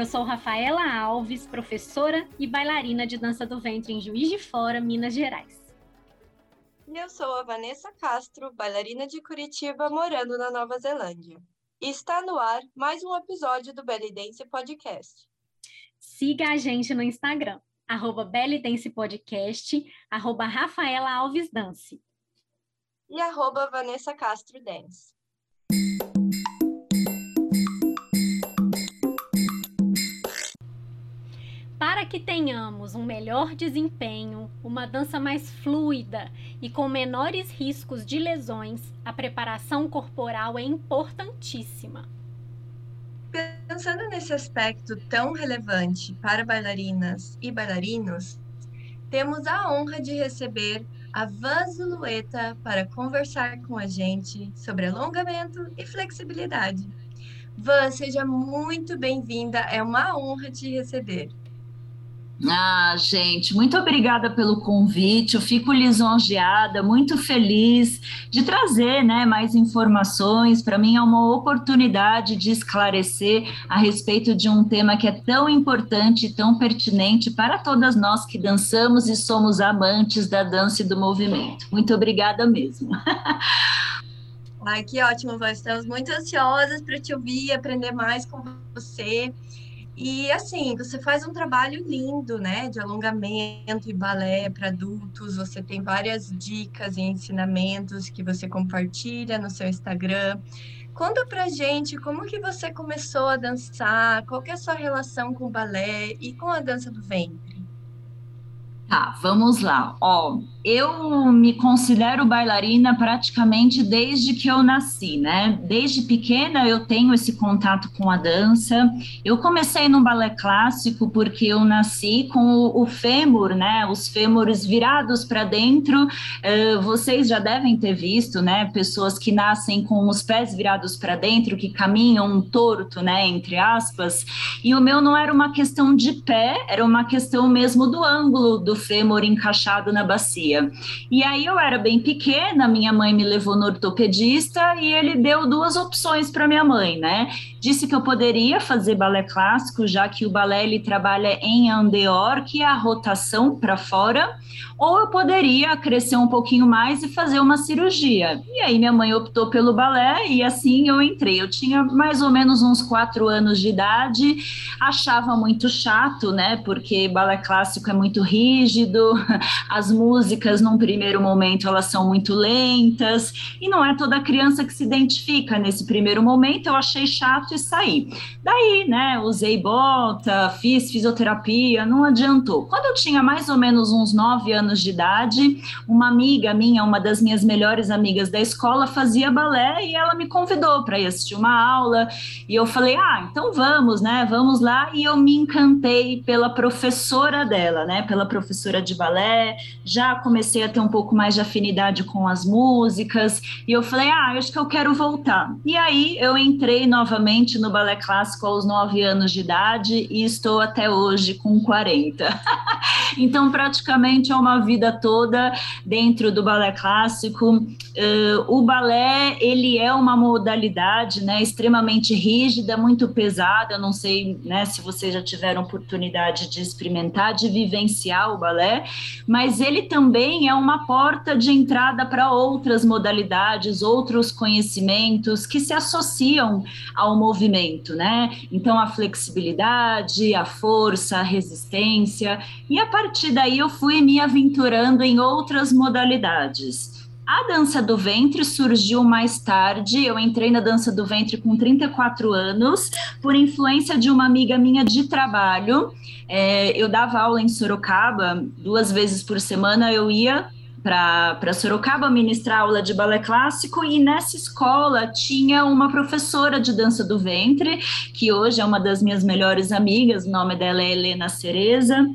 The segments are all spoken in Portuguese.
Eu sou Rafaela Alves, professora e bailarina de dança do ventre em Juiz de Fora, Minas Gerais. E eu sou a Vanessa Castro, bailarina de Curitiba, morando na Nova Zelândia. E está no ar mais um episódio do Belly Dance Podcast. Siga a gente no Instagram, arroba Belly Dance Podcast, arroba Rafaela Alves Dance. E arroba Vanessa Castro Dance. Para que tenhamos um melhor desempenho, uma dança mais fluida e com menores riscos de lesões, a preparação corporal é importantíssima. Pensando nesse aspecto tão relevante para bailarinas e bailarinos, temos a honra de receber a Van Zulueta para conversar com a gente sobre alongamento e flexibilidade. Van, seja muito bem-vinda, é uma honra te receber. Ah, gente, muito obrigada pelo convite. Eu fico lisonjeada, muito feliz de trazer né, mais informações. Para mim é uma oportunidade de esclarecer a respeito de um tema que é tão importante e tão pertinente para todas nós que dançamos e somos amantes da dança e do movimento. Muito obrigada mesmo. Ai, que ótimo, Van. Estamos muito ansiosas para te ouvir aprender mais com você. E assim, você faz um trabalho lindo, né, de alongamento e balé para adultos. Você tem várias dicas e ensinamentos que você compartilha no seu Instagram. Conta pra gente como que você começou a dançar, qual que é a sua relação com o balé e com a dança do ventre. Tá, vamos lá. Ó, eu me considero bailarina praticamente desde que eu nasci, né? Desde pequena eu tenho esse contato com a dança. Eu comecei no balé clássico porque eu nasci com o, fêmur, né? Os fêmures virados para dentro. Uh, vocês já devem ter visto, né? Pessoas que nascem com os pés virados para dentro, que caminham torto, né? Entre aspas. E o meu não era uma questão de pé, era uma questão mesmo do ângulo do fêmur encaixado na bacia. E aí eu era bem pequena, minha mãe me levou no ortopedista e ele deu duas opções para minha mãe, né? Disse que eu poderia fazer balé clássico, já que o balé ele trabalha em andeor, que é a rotação para fora, ou eu poderia crescer um pouquinho mais e fazer uma cirurgia. E aí minha mãe optou pelo balé e assim eu entrei. Eu tinha mais ou menos uns quatro anos de idade, achava muito chato, né? Porque balé clássico é muito rígido, as músicas num primeiro momento elas são muito lentas e não é toda criança que se identifica nesse primeiro momento. Eu achei chato e saí. Daí, né? Usei bota, fiz fisioterapia, não adiantou. Quando eu tinha mais ou menos uns nove anos de idade, uma amiga minha, uma das minhas melhores amigas da escola, fazia balé e ela me convidou para ir assistir uma aula. E eu falei: ah, então vamos, né? Vamos lá. E eu me encantei pela professora dela, né? Pela professora de balé. Já comecei a ter um pouco mais de afinidade com as músicas. E eu falei: ah, acho que eu quero voltar. E aí eu entrei novamente no balé clássico aos nove anos de idade e estou até hoje com 40. então, praticamente é uma vida toda dentro do balé clássico. Uh, o balé ele é uma modalidade, né, extremamente rígida, muito pesada. não sei, né, se vocês já tiveram oportunidade de experimentar, de vivenciar o balé, mas ele também é uma porta de entrada para outras modalidades, outros conhecimentos que se associam ao movimento, né? Então a flexibilidade, a força, a resistência e a partir daí eu fui me aventurando em outras modalidades. A dança do ventre surgiu mais tarde. Eu entrei na dança do ventre com 34 anos, por influência de uma amiga minha de trabalho. É, eu dava aula em Sorocaba duas vezes por semana. Eu ia para Sorocaba ministrar aula de balé clássico e nessa escola tinha uma professora de dança do ventre, que hoje é uma das minhas melhores amigas, o nome dela é Helena Cereza.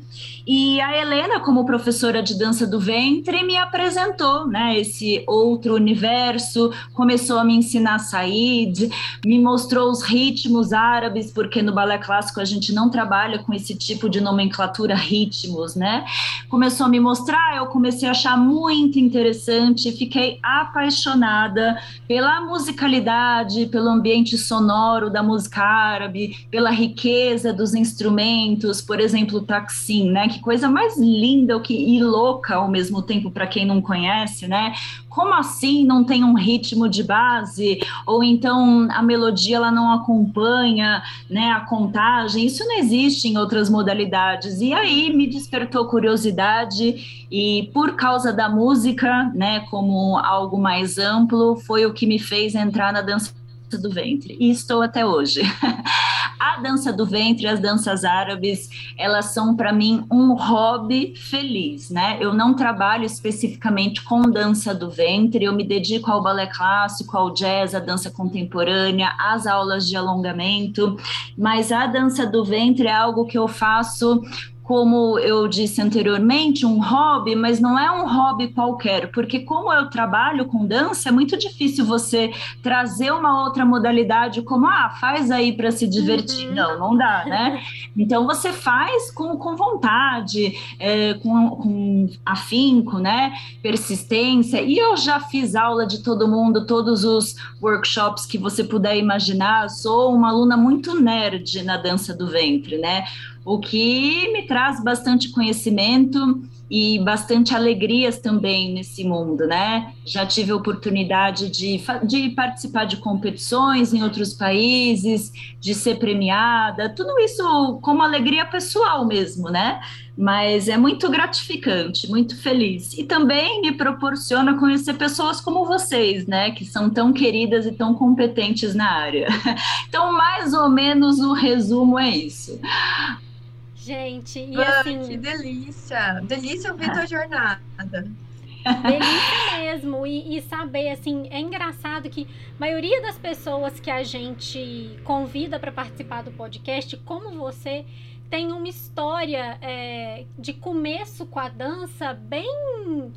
E a Helena, como professora de dança do ventre, me apresentou, né, esse outro universo, começou a me ensinar saíd, me mostrou os ritmos árabes, porque no balé clássico a gente não trabalha com esse tipo de nomenclatura ritmos, né? Começou a me mostrar, eu comecei a achar muito interessante, fiquei apaixonada pela musicalidade, pelo ambiente sonoro da música árabe, pela riqueza dos instrumentos, por exemplo, o taksim, né? Que coisa mais linda que, e louca ao mesmo tempo para quem não conhece, né? Como assim não tem um ritmo de base? Ou então a melodia ela não acompanha, né, a contagem? Isso não existe em outras modalidades. E aí me despertou curiosidade e por causa da música, né, como algo mais amplo, foi o que me fez entrar na dança do ventre. E estou até hoje. a dança do ventre, as danças árabes, elas são para mim um hobby feliz, né? Eu não trabalho especificamente com dança do ventre, eu me dedico ao balé clássico, ao jazz, à dança contemporânea, às aulas de alongamento, mas a dança do ventre é algo que eu faço como eu disse anteriormente, um hobby, mas não é um hobby qualquer, porque como eu trabalho com dança, é muito difícil você trazer uma outra modalidade como, ah, faz aí para se divertir. Uhum. Não, não dá, né? Então você faz com, com vontade, é, com, com afinco, né? Persistência. E eu já fiz aula de todo mundo, todos os workshops que você puder imaginar. Sou uma aluna muito nerd na dança do ventre, né? O que me traz bastante conhecimento e bastante alegrias também nesse mundo, né? Já tive a oportunidade de, de participar de competições em outros países, de ser premiada, tudo isso como alegria pessoal mesmo, né? Mas é muito gratificante, muito feliz. E também me proporciona conhecer pessoas como vocês, né? Que são tão queridas e tão competentes na área. Então, mais ou menos o resumo é isso. Gente, e assim. Que delícia! Delícia ouvir tua jornada. Delícia mesmo. E, e, saber, assim, é engraçado que a maioria das pessoas que a gente convida para participar do podcast, como você, tem uma história é, de começo com a dança bem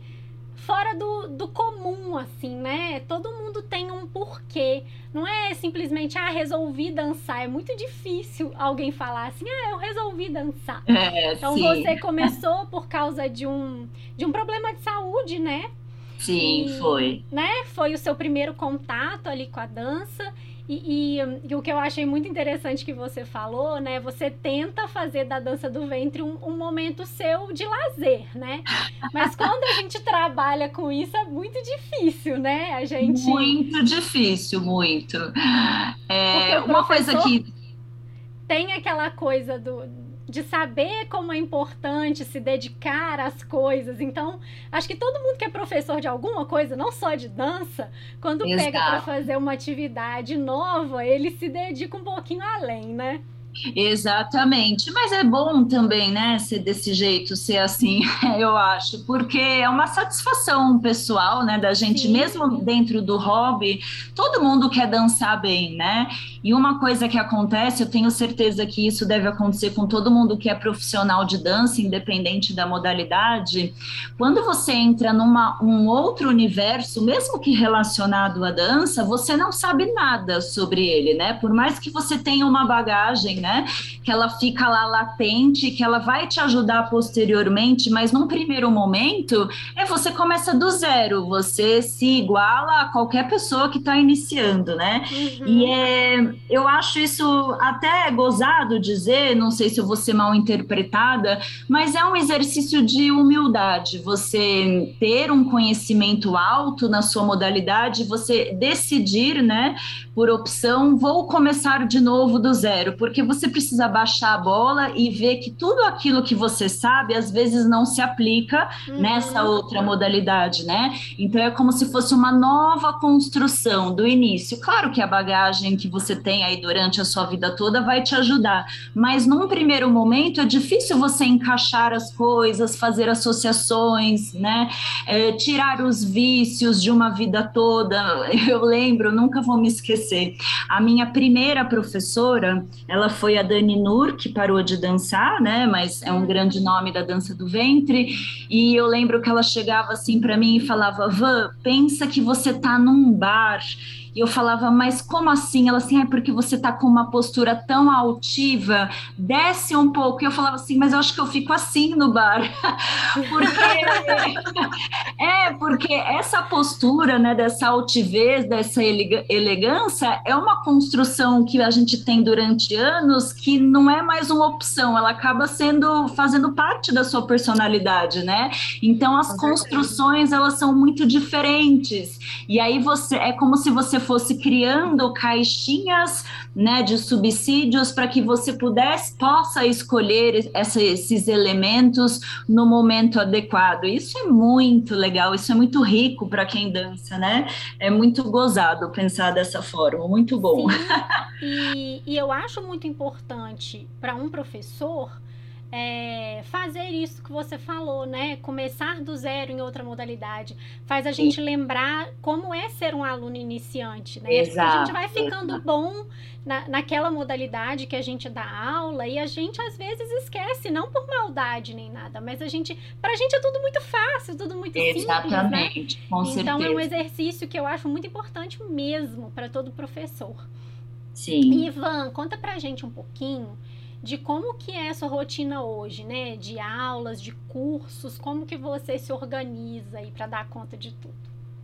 fora do, do comum, assim, né? Todo mundo tem um porquê. Não é simplesmente, ah, resolvi dançar. É muito difícil alguém falar assim, ah, eu resolvi dançar. É, então sim. você começou por causa de um, de um problema de saúde, né? Sim, e, foi. Né? Foi o seu primeiro contato ali com a dança. E, e, e, o que eu achei muito interessante que você falou, né? Você tenta fazer da dança do ventre um, um momento seu de lazer, né? Mas quando a gente trabalha com isso é muito difícil, né? A gente. Muito difícil, muito. É, uma coisa que. Tem aquela coisa do de saber como é importante se dedicar às coisas. Então, acho que todo mundo que é professor de alguma coisa, não só de dança, quando Exato. pega para fazer uma atividade nova, ele se dedica um pouquinho além, né? Exatamente, mas é bom também, né, ser desse jeito, ser assim, eu acho, porque é uma satisfação pessoal, né, da gente, Sim. mesmo dentro do hobby, todo mundo quer dançar bem, né? E uma coisa que acontece, eu tenho certeza que isso deve acontecer com todo mundo que é profissional de dança, independente da modalidade, quando você entra numa um outro universo, mesmo que relacionado à dança, você não sabe nada sobre ele, né? Por mais que você tenha uma bagagem, né? Que ela fica lá latente, que ela vai te ajudar posteriormente, mas num primeiro momento, é você começa do zero, você se iguala a qualquer pessoa que está iniciando, né? Uhum. E é, eu acho isso até gozado dizer, não sei se eu vou ser mal interpretada, mas é um exercício de humildade, você ter um conhecimento alto na sua modalidade, você decidir, né, por opção, vou começar de novo do zero, porque você precisa baixar a bola e ver que tudo aquilo que você sabe às vezes não se aplica uhum. nessa outra modalidade, né? Então é como se fosse uma nova construção do início. Claro que a bagagem que você tem aí durante a sua vida toda vai te ajudar, mas num primeiro momento é difícil você encaixar as coisas, fazer associações, né? É, tirar os vícios de uma vida toda. Eu lembro, nunca vou me esquecer. A minha primeira professora, ela foi a Dani Nur, que parou de dançar, né? Mas é um grande nome da dança do ventre. E eu lembro que ela chegava assim para mim e falava: Van, pensa que você tá num bar e eu falava, mas como assim? Ela assim, é porque você tá com uma postura tão altiva, desce um pouco. E eu falava assim, mas eu acho que eu fico assim no bar. porque porque essa postura, né, dessa altivez, dessa elegância, é uma construção que a gente tem durante anos que não é mais uma opção, ela acaba sendo fazendo parte da sua personalidade, né? Então as construções elas são muito diferentes. E aí você é como se você fosse criando caixinhas, né, de subsídios para que você pudesse possa escolher essa, esses elementos no momento adequado. Isso é muito legal, isso é muito rico para quem dança, né? É muito gozado pensar dessa forma, muito bom. E, e eu acho muito importante para um professor é, fazer isso que você falou, né? Começar do zero em outra modalidade. Faz a gente Sim. lembrar como é ser um aluno iniciante, né? Exato, a gente vai ficando exato. bom na, naquela modalidade que a gente dá aula e a gente às vezes esquece, não por maldade nem nada, mas a gente, pra gente é tudo muito fácil, tudo muito Exatamente, simples, né? com então certeza. é um exercício que eu acho muito importante mesmo para todo professor. Sim. Ivan, conta pra gente um pouquinho de como que é a sua rotina hoje, né? De aulas, de cursos, como que você se organiza aí para dar conta de tudo.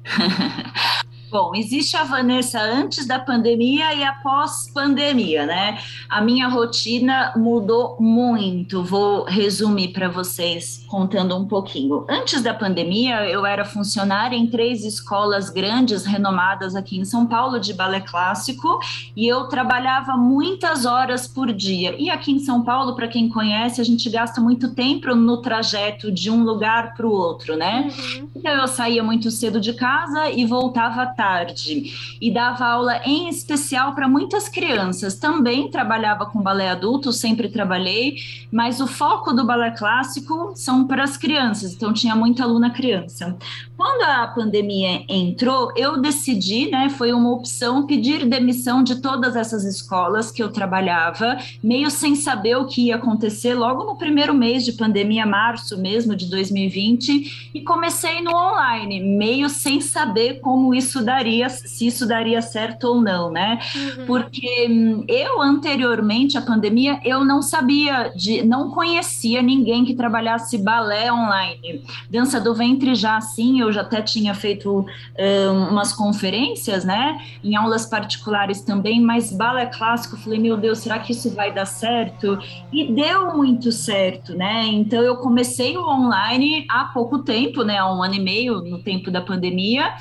Bom, existe a Vanessa antes da pandemia e após pandemia, né? A minha rotina mudou muito. Vou resumir para vocês contando um pouquinho. Antes da pandemia, eu era funcionária em três escolas grandes, renomadas aqui em São Paulo, de balé clássico, e eu trabalhava muitas horas por dia. E aqui em São Paulo, para quem conhece, a gente gasta muito tempo no trajeto de um lugar para o outro, né? Uhum. Então eu saía muito cedo de casa e voltava tarde e dava aula em especial para muitas crianças. Também trabalhava com balé adulto, sempre trabalhei, mas o foco do balé clássico são para as crianças, então tinha muita aluna criança. Quando a pandemia entrou, eu decidi, né, foi uma opção pedir demissão de todas essas escolas que eu trabalhava, meio sem saber o que ia acontecer logo no primeiro mês de pandemia, março mesmo de 2020, e comecei no online, meio sem saber como isso daria, se isso daria certo ou não, né? Uhum. Porque hum, eu anteriormente à pandemia, eu não sabia de, não conhecia ninguém que trabalhasse balé online. Dança do ventre já assim, eu já até tinha feito uh, umas conferências, né, em aulas particulares também, mas balé clássico, falei, meu Deus, será que isso vai dar certo? E deu muito certo, né, então eu comecei o online há pouco tempo, né, há um ano e meio, no tempo da pandemia,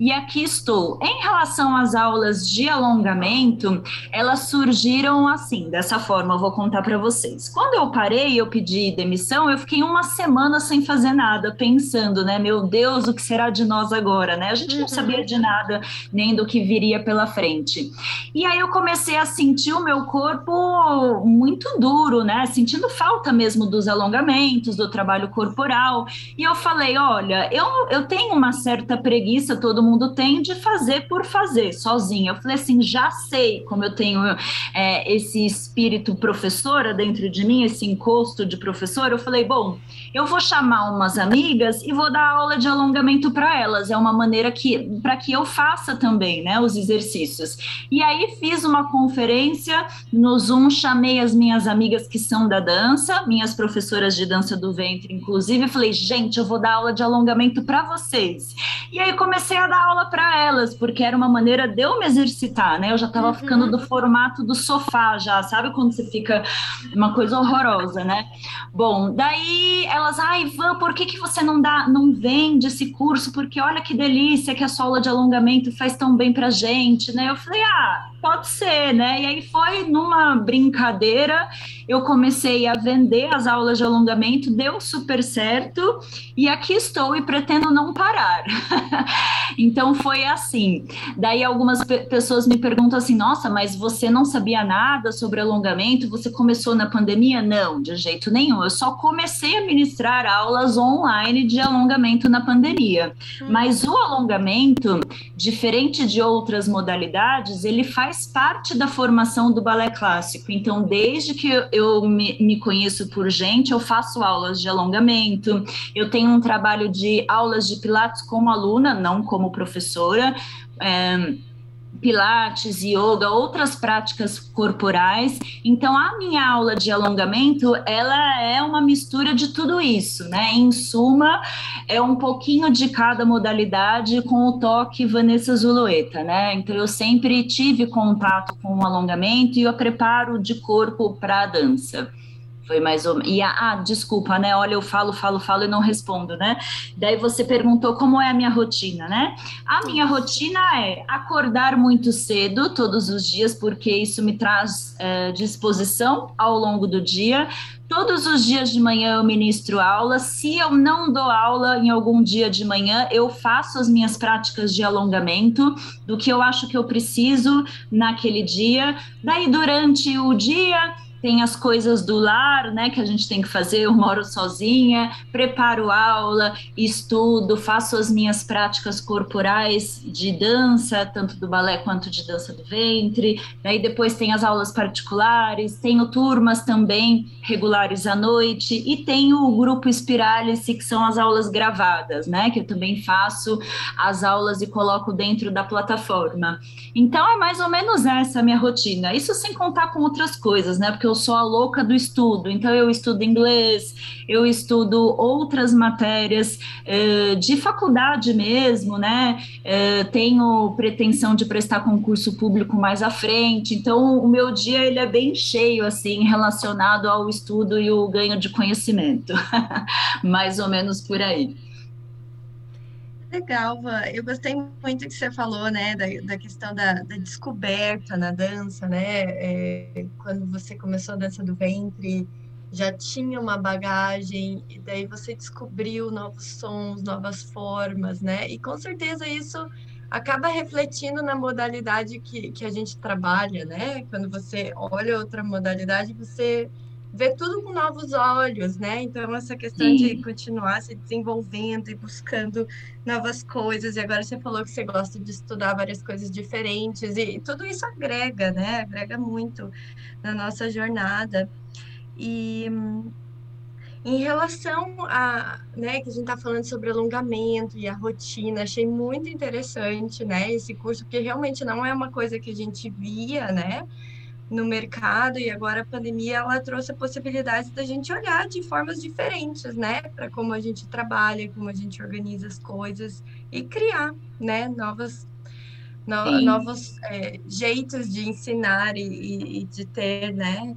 e aqui estou. Em relação às aulas de alongamento, elas surgiram assim, dessa forma, eu vou contar para vocês. Quando eu parei, eu pedi demissão, eu fiquei uma semana sem fazer nada, pensando, né, meu Deus, o que será de nós agora, né? A gente não uhum. sabia de nada, nem do que viria pela frente. E aí eu comecei a sentir o meu corpo muito duro, né? Sentindo falta mesmo dos alongamentos, do trabalho corporal. E eu falei, olha, eu, eu tenho uma certa preguiça, todo mundo mundo tem de fazer por fazer, sozinha. Eu falei assim, já sei como eu tenho é, esse espírito professora dentro de mim, esse encosto de professora. Eu falei, bom, eu vou chamar umas amigas e vou dar aula de alongamento para elas. É uma maneira que para que eu faça também, né, os exercícios. E aí fiz uma conferência no Zoom, chamei as minhas amigas que são da dança, minhas professoras de dança do ventre, inclusive, falei, gente, eu vou dar aula de alongamento para vocês. E aí comecei a dar aula para elas, porque era uma maneira de eu me exercitar, né? Eu já estava uhum. ficando do formato do sofá já, sabe quando você fica uma coisa horrorosa, né? Bom, daí elas, ai, Ivan, por que, que você não dá, não vende esse curso? Porque olha que delícia que a sua aula de alongamento faz tão bem pra gente, né? Eu falei, ah, pode ser, né? E aí foi numa brincadeira, eu comecei a vender as aulas de alongamento, deu super certo, e aqui estou e pretendo não parar. então foi assim. Daí algumas pe pessoas me perguntam assim: nossa, mas você não sabia nada sobre alongamento? Você começou na pandemia? Não, de jeito nenhum. Eu só comecei a ministrar aulas online de alongamento na pandemia. Hum. Mas o alongamento, diferente de outras modalidades, ele faz faz parte da formação do balé clássico. Então, desde que eu me, me conheço por gente, eu faço aulas de alongamento, eu tenho um trabalho de aulas de pilates como aluna, não como professora. É, pilates, yoga, outras práticas corporais. Então a minha aula de alongamento, ela é uma mistura de tudo isso, né? Em suma, é um pouquinho de cada modalidade com o toque Vanessa Zulueta, né? Então eu sempre tive contato com o alongamento e o preparo de corpo para a dança. Foi mais ou menos. E ah, desculpa, né? Olha, eu falo, falo, falo e não respondo, né? Daí você perguntou como é a minha rotina, né? A minha rotina é acordar muito cedo todos os dias, porque isso me traz é, disposição ao longo do dia. Todos os dias de manhã eu ministro aula. Se eu não dou aula em algum dia de manhã, eu faço as minhas práticas de alongamento do que eu acho que eu preciso naquele dia. Daí, durante o dia, tem as coisas do lar, né, que a gente tem que fazer. Eu moro sozinha, preparo aula, estudo, faço as minhas práticas corporais de dança, tanto do balé quanto de dança do ventre. Daí depois tem as aulas particulares, tenho turmas também regulares à noite e tenho o grupo Espiralice, que são as aulas gravadas, né, que eu também faço as aulas e coloco dentro da plataforma. Então é mais ou menos essa a minha rotina. Isso sem contar com outras coisas, né? Porque eu sou a louca do estudo, então eu estudo inglês, eu estudo outras matérias eh, de faculdade mesmo, né? Eh, tenho pretensão de prestar concurso público mais à frente, então o meu dia ele é bem cheio, assim, relacionado ao estudo e o ganho de conhecimento, mais ou menos por aí. Legal, Van. Eu gostei muito que você falou, né, da, da questão da, da descoberta na dança, né? É, quando você começou a dança do ventre, já tinha uma bagagem, e daí você descobriu novos sons, novas formas, né? E com certeza isso acaba refletindo na modalidade que, que a gente trabalha, né? Quando você olha outra modalidade, você ver tudo com novos olhos, né? Então, essa questão Sim. de continuar se desenvolvendo e buscando novas coisas. E agora você falou que você gosta de estudar várias coisas diferentes, e tudo isso agrega, né? Agrega muito na nossa jornada. E em relação a, né, que a gente está falando sobre alongamento e a rotina, achei muito interessante, né, esse curso, porque realmente não é uma coisa que a gente via, né, no mercado e agora a pandemia ela trouxe a possibilidade da gente olhar de formas diferentes, né, para como a gente trabalha, como a gente organiza as coisas e criar, né, novas no, novos é, jeitos de ensinar e, e de ter, né,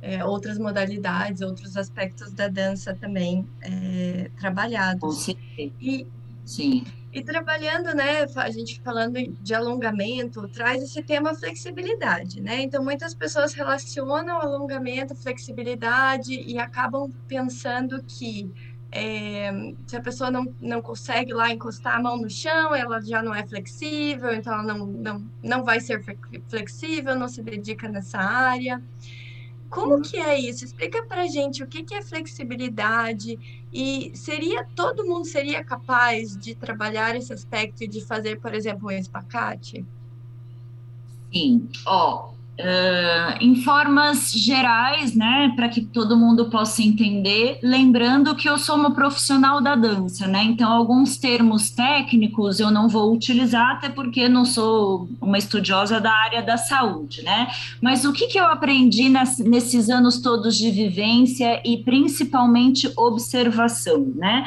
é, outras modalidades, outros aspectos da dança também é, trabalhados. E, Sim. E trabalhando, né, a gente falando de alongamento, traz esse tema flexibilidade, né? Então, muitas pessoas relacionam alongamento, flexibilidade e acabam pensando que é, se a pessoa não, não consegue lá encostar a mão no chão, ela já não é flexível, então ela não, não, não vai ser flexível, não se dedica nessa área. Como uhum. que é isso? Explica para gente o que, que é flexibilidade e seria todo mundo seria capaz de trabalhar esse aspecto e de fazer, por exemplo, um espacate? Sim, ó, Uh, em formas gerais, né, para que todo mundo possa entender, lembrando que eu sou uma profissional da dança, né, então alguns termos técnicos eu não vou utilizar, até porque não sou uma estudiosa da área da saúde, né, mas o que, que eu aprendi nas, nesses anos todos de vivência e principalmente observação, né,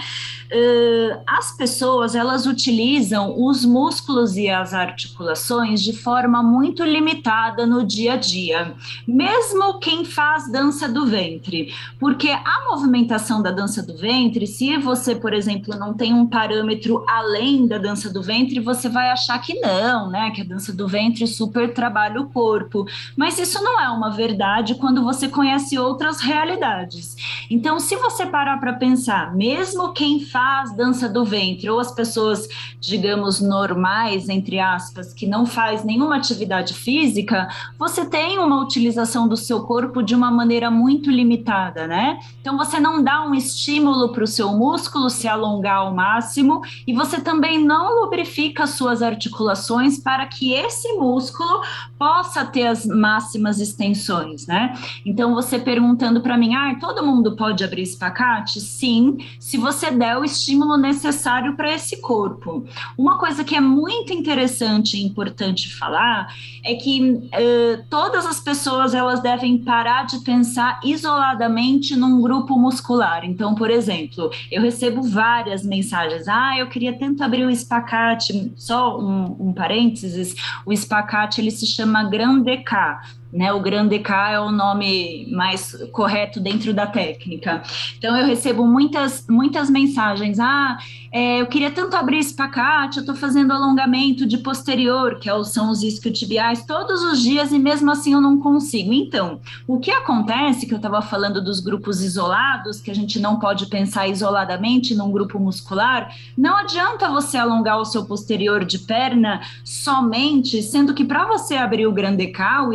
uh, as pessoas, elas utilizam os músculos e as articulações de forma muito limitada no dia a dia, mesmo quem faz dança do ventre, porque a movimentação da dança do ventre, se você, por exemplo, não tem um parâmetro além da dança do ventre, você vai achar que não, né? Que a dança do ventre super trabalha o corpo, mas isso não é uma verdade quando você conhece outras realidades. Então, se você parar para pensar, mesmo quem faz dança do ventre ou as pessoas, digamos, normais, entre aspas, que não faz nenhuma atividade física, você tem uma utilização do seu corpo de uma maneira muito limitada, né? Então você não dá um estímulo para o seu músculo se alongar ao máximo e você também não lubrifica suas articulações para que esse músculo possa ter as máximas extensões, né? Então você perguntando para mim, ah, todo mundo pode abrir espacate? Sim, se você der o estímulo necessário para esse corpo. Uma coisa que é muito interessante e importante falar é que uh, todas as pessoas elas devem parar de pensar isoladamente num grupo muscular. Então, por exemplo, eu recebo várias mensagens, ah, eu queria tanto abrir o espacate, só um, um parênteses, o espacate ele se chama Grande K né? O grande K é o nome mais correto dentro da técnica. Então eu recebo muitas muitas mensagens. Ah, é, eu queria tanto abrir espacate, eu estou fazendo alongamento de posterior, que é são os isquiotibiais, todos os dias e mesmo assim eu não consigo. Então, o que acontece, que eu estava falando dos grupos isolados, que a gente não pode pensar isoladamente num grupo muscular, não adianta você alongar o seu posterior de perna somente, sendo que para você abrir o grande K, o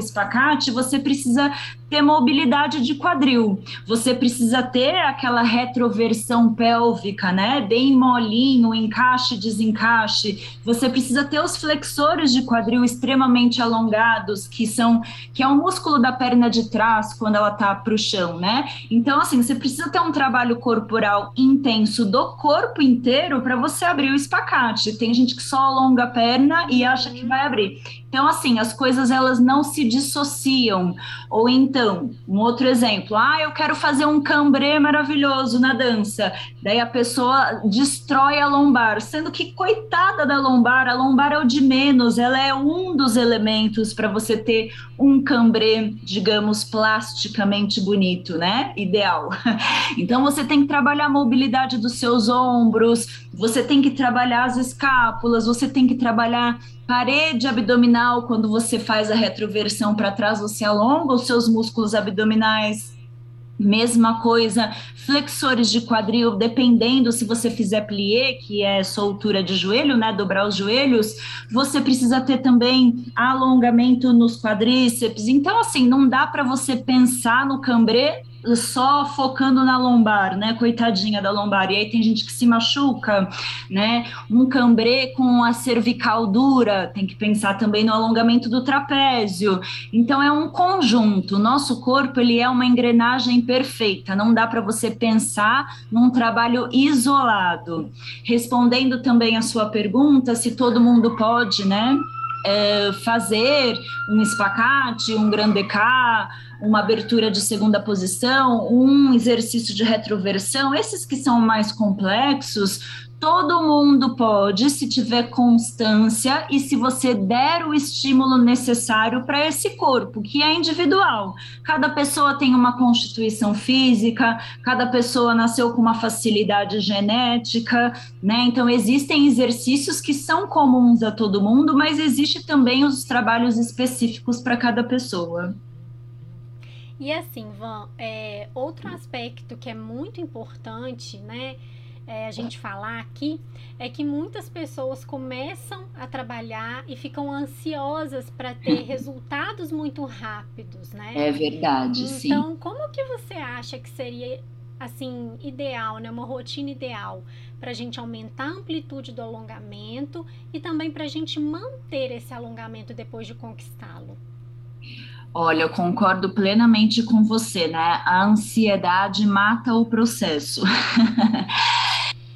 espacate, você precisa ter mobilidade de quadril, você precisa ter aquela retroversão pélvica, né? Bem molinho, encaixe, desencaixe. Você precisa ter os flexores de quadril extremamente alongados, que são que é o músculo da perna de trás quando ela tá para o chão, né? Então, assim, você precisa ter um trabalho corporal intenso do corpo inteiro para você abrir o espacate. Tem gente que só alonga a perna e acha que vai abrir. Então, assim, as coisas elas não se dissociam. Ou então, um outro exemplo, ah, eu quero fazer um cambré maravilhoso na dança. Daí a pessoa destrói a lombar, sendo que coitada da lombar, a lombar é o de menos, ela é um dos elementos para você ter um cambré, digamos, plasticamente bonito, né? Ideal. Então você tem que trabalhar a mobilidade dos seus ombros, você tem que trabalhar as escápulas, você tem que trabalhar parede abdominal, quando você faz a retroversão para trás, você alonga os seus músculos abdominais. Mesma coisa, flexores de quadril, dependendo se você fizer plié, que é soltura de joelho, né, dobrar os joelhos, você precisa ter também alongamento nos quadríceps. Então, assim, não dá para você pensar no cambré só focando na lombar, né? Coitadinha da lombar. E aí tem gente que se machuca, né? Um cambrê com a cervical dura, tem que pensar também no alongamento do trapézio. Então é um conjunto. Nosso corpo ele é uma engrenagem perfeita. Não dá para você pensar num trabalho isolado. Respondendo também a sua pergunta, se todo mundo pode, né? É, fazer um espacate, um grande K, uma abertura de segunda posição, um exercício de retroversão, esses que são mais complexos, todo mundo pode, se tiver constância e se você der o estímulo necessário para esse corpo, que é individual. Cada pessoa tem uma constituição física, cada pessoa nasceu com uma facilidade genética, né? Então existem exercícios que são comuns a todo mundo, mas existe também os trabalhos específicos para cada pessoa. E assim, Van, é, outro aspecto que é muito importante, né, é, a gente falar aqui, é que muitas pessoas começam a trabalhar e ficam ansiosas para ter resultados muito rápidos, né? É verdade, então, sim. Então, como que você acha que seria assim ideal, né, uma rotina ideal para a gente aumentar a amplitude do alongamento e também para a gente manter esse alongamento depois de conquistá-lo? Olha, eu concordo plenamente com você, né? A ansiedade mata o processo.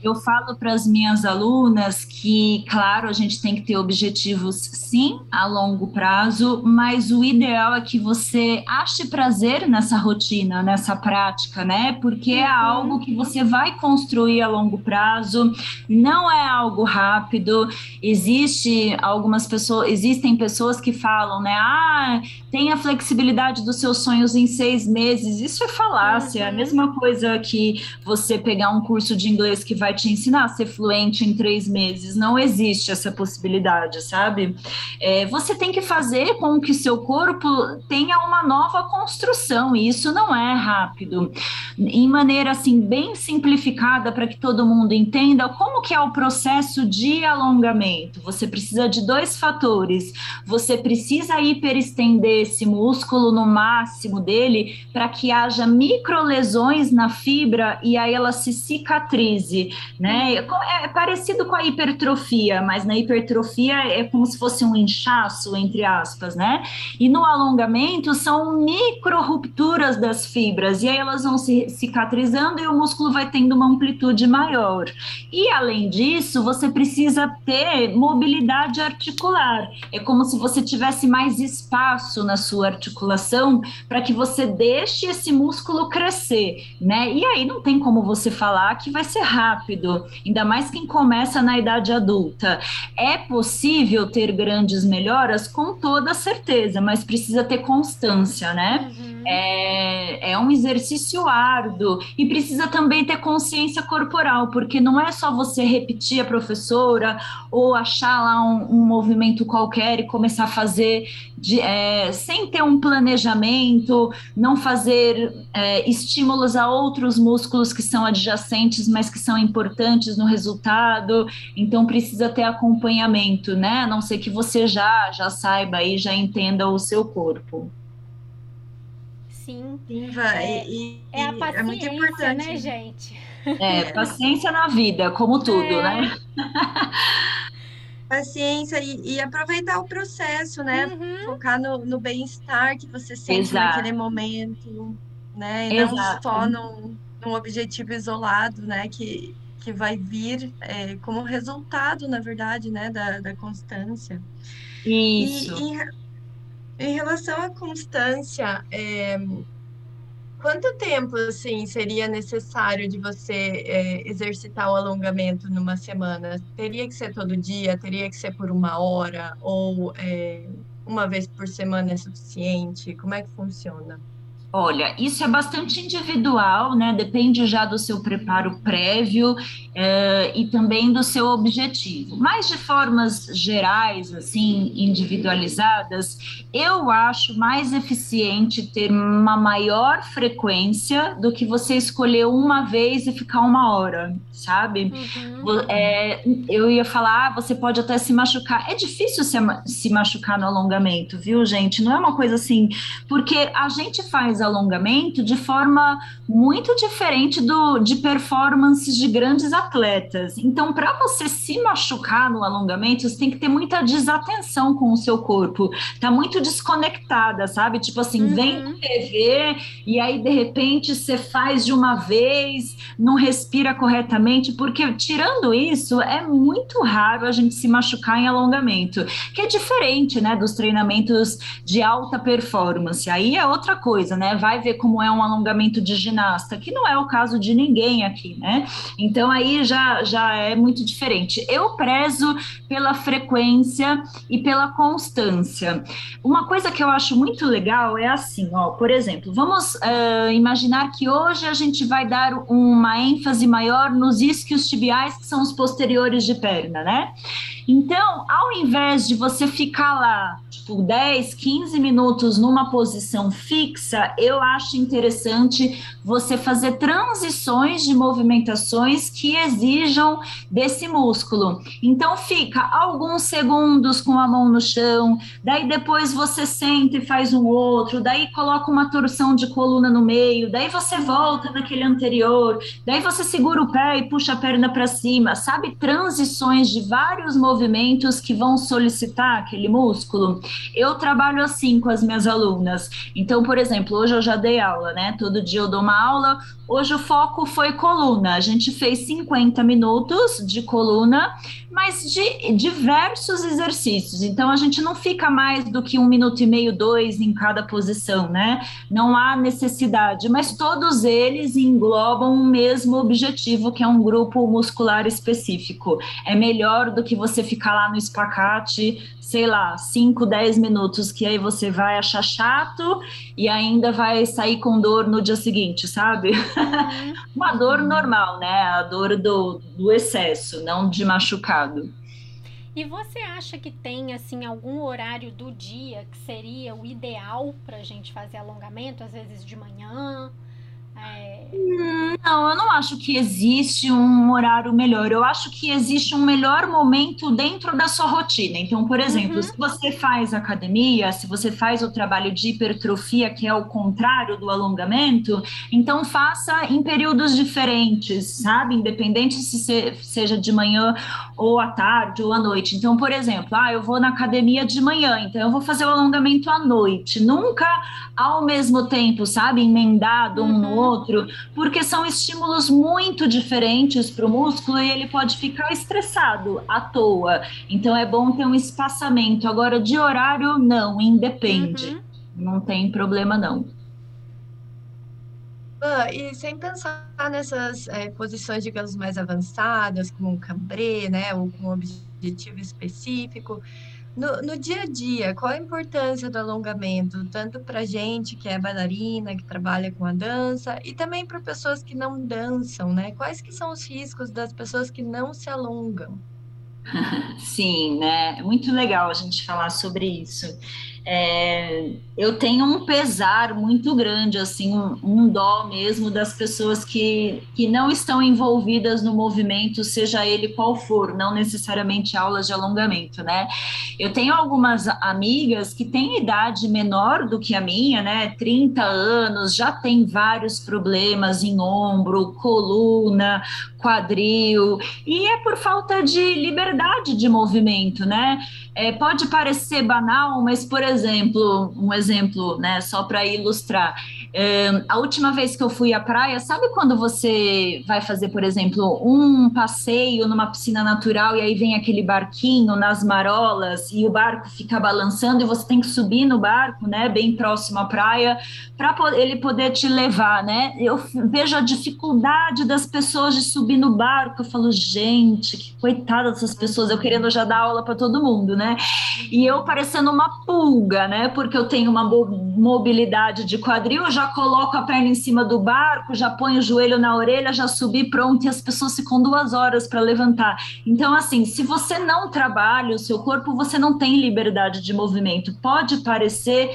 Eu falo para as minhas alunas que, claro, a gente tem que ter objetivos, sim, a longo prazo, mas o ideal é que você ache prazer nessa rotina, nessa prática, né? Porque é uhum. algo que você vai construir a longo prazo, não é algo rápido. Existe algumas pessoas, existem pessoas que falam, né? Ah, tem a flexibilidade dos seus sonhos em seis meses. Isso é falácia. Uhum. É a uhum. mesma coisa que você pegar um curso de inglês que vai vai te ensinar a ser fluente em três meses. Não existe essa possibilidade, sabe? É, você tem que fazer com que seu corpo tenha uma nova construção, e isso não é rápido. Em maneira assim, bem simplificada, para que todo mundo entenda como que é o processo de alongamento. Você precisa de dois fatores. Você precisa hiperestender esse músculo no máximo dele para que haja microlesões na fibra e aí ela se cicatrize, né? É, é parecido com a hipertrofia, mas na hipertrofia é como se fosse um inchaço, entre aspas, né? E no alongamento são micro rupturas das fibras e aí elas vão se cicatrizando e o músculo vai tendo uma amplitude maior. E além disso, você precisa ter mobilidade articular. É como se você tivesse mais espaço na sua articulação para que você deixe esse músculo crescer, né? E aí não tem como você falar que vai ser rápido, ainda mais quem começa na idade adulta. É possível ter grandes melhoras com toda certeza, mas precisa ter constância, né? Uhum. É, é um exercício árduo e precisa também ter consciência corporal, porque não é só você repetir a professora ou achar lá um, um movimento qualquer e começar a fazer de, é, sem ter um planejamento, não fazer é, estímulos a outros músculos que são adjacentes, mas que são importantes no resultado. Então precisa ter acompanhamento, né? A não ser que você já já saiba e já entenda o seu corpo. Sim. Sim, vai. É, e, é a paciência, é muito importante. né, gente? É, paciência na vida, como tudo, é. né? paciência e, e, aproveitar o processo, né? Uhum. Focar no, no bem-estar que você sente Exato. naquele momento, né? E Exato. não só num, num, objetivo isolado, né? Que, que vai vir é, como resultado, na verdade, né? Da, da constância. Isso. E, em, em relação à constância, é, Quanto tempo, assim, seria necessário de você é, exercitar o alongamento numa semana? Teria que ser todo dia? Teria que ser por uma hora? Ou é, uma vez por semana é suficiente? Como é que funciona? Olha, isso é bastante individual, né? Depende já do seu preparo prévio eh, e também do seu objetivo. Mas de formas gerais, assim, individualizadas, eu acho mais eficiente ter uma maior frequência do que você escolher uma vez e ficar uma hora, sabe? Uhum. É, eu ia falar, ah, você pode até se machucar. É difícil se, se machucar no alongamento, viu, gente? Não é uma coisa assim, porque a gente faz alongamento de forma muito diferente do, de performances de grandes atletas. Então, para você se machucar no alongamento, você tem que ter muita desatenção com o seu corpo. Tá muito desconectada, sabe? Tipo assim, uhum. vem TV e aí de repente você faz de uma vez, não respira corretamente, porque tirando isso, é muito raro a gente se machucar em alongamento, que é diferente, né, dos treinamentos de alta performance. Aí é outra coisa, né? Vai ver como é um alongamento de ginasta, que não é o caso de ninguém aqui, né? Então aí já, já é muito diferente. Eu prezo pela frequência e pela constância. Uma coisa que eu acho muito legal é assim, ó, por exemplo, vamos uh, imaginar que hoje a gente vai dar uma ênfase maior nos isquios tibiais, que são os posteriores de perna, né? Então, ao invés de você ficar lá, tipo, 10, 15 minutos numa posição fixa, eu acho interessante você fazer transições de movimentações que exijam desse músculo. Então, fica alguns segundos com a mão no chão, daí depois você senta e faz um outro, daí coloca uma torção de coluna no meio, daí você volta naquele anterior, daí você segura o pé e puxa a perna para cima, sabe? Transições de vários movimentos movimentos que vão solicitar aquele músculo. Eu trabalho assim com as minhas alunas. Então, por exemplo, hoje eu já dei aula, né? Todo dia eu dou uma aula. Hoje o foco foi coluna. A gente fez 50 minutos de coluna, mas de diversos exercícios. Então a gente não fica mais do que um minuto e meio, dois em cada posição, né? Não há necessidade, mas todos eles englobam o mesmo objetivo, que é um grupo muscular específico. É melhor do que você ficar lá no espacate sei lá, 5, 10 minutos, que aí você vai achar chato e ainda vai sair com dor no dia seguinte, sabe? Uhum. Uma dor normal, né? A dor do, do excesso, não de E você acha que tem assim algum horário do dia que seria o ideal para a gente fazer alongamento, às vezes de manhã? É... Não, eu não acho que existe um horário melhor. Eu acho que existe um melhor momento dentro da sua rotina. Então, por exemplo, uhum. se você faz academia, se você faz o trabalho de hipertrofia, que é o contrário do alongamento, então faça em períodos diferentes, sabe? Independente se seja de manhã ou à tarde ou à noite. Então, por exemplo, ah, eu vou na academia de manhã, então eu vou fazer o alongamento à noite. Nunca ao mesmo tempo, sabe? Emendado um no uhum outro, porque são estímulos muito diferentes para o músculo e ele pode ficar estressado à toa. Então é bom ter um espaçamento. Agora, de horário, não, independe. Uhum. Não tem problema, não. Ah, e sem pensar nessas é, posições, digamos, mais avançadas, como um cambré, né, ou com objetivo específico, no, no dia a dia, qual a importância do alongamento, tanto para gente que é bailarina, que trabalha com a dança, e também para pessoas que não dançam, né? Quais que são os riscos das pessoas que não se alongam? Sim, né? Muito legal a gente falar sobre isso. É, eu tenho um pesar muito grande, assim, um, um, dó mesmo das pessoas que, que não estão envolvidas no movimento, seja ele qual for, não necessariamente aulas de alongamento, né? Eu tenho algumas amigas que têm idade menor do que a minha, né? 30 anos, já tem vários problemas em ombro, coluna, quadril, e é por falta de liberdade de movimento, né? É, pode parecer banal, mas, por exemplo, um exemplo, né, só para ilustrar, a última vez que eu fui à praia, sabe quando você vai fazer, por exemplo, um passeio numa piscina natural e aí vem aquele barquinho nas marolas e o barco fica balançando e você tem que subir no barco, né, bem próximo à praia, para ele poder te levar, né? Eu vejo a dificuldade das pessoas de subir no barco, eu falo, gente, que coitada dessas pessoas, eu querendo já dar aula para todo mundo, né? E eu parecendo uma pulga, né? Porque eu tenho uma mobilidade de quadril, eu já coloco a perna em cima do barco, já ponho o joelho na orelha, já subi pronto, e as pessoas ficam duas horas para levantar. Então, assim, se você não trabalha o seu corpo, você não tem liberdade de movimento. Pode parecer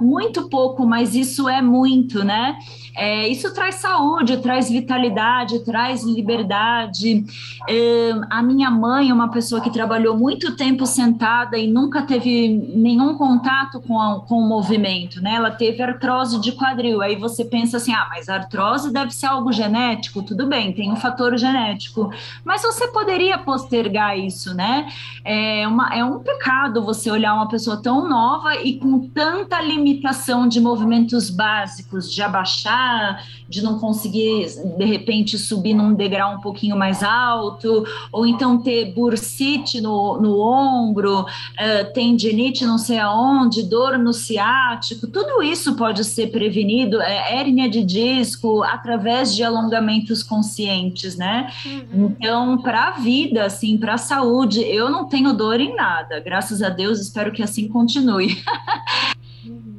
muito pouco, mas isso é muito, né? É, isso traz saúde, traz vitalidade, traz liberdade. É, a minha mãe, uma pessoa que trabalhou muito tempo sentada e nunca teve nenhum contato com, a, com o movimento, né? Ela teve artrose de quadril. Aí você pensa assim: ah, mas artrose deve ser algo genético. Tudo bem, tem um fator genético. Mas você poderia postergar isso, né? É, uma, é um pecado você olhar uma pessoa tão nova e com tanta limitação de movimentos básicos, de abaixar de não conseguir, de repente, subir num degrau um pouquinho mais alto, ou então ter bursite no, no ombro, uh, tendinite não sei aonde, dor no ciático, tudo isso pode ser prevenido, é, hérnia de disco, através de alongamentos conscientes, né? Uhum. Então, para a vida, assim, para a saúde, eu não tenho dor em nada, graças a Deus, espero que assim continue.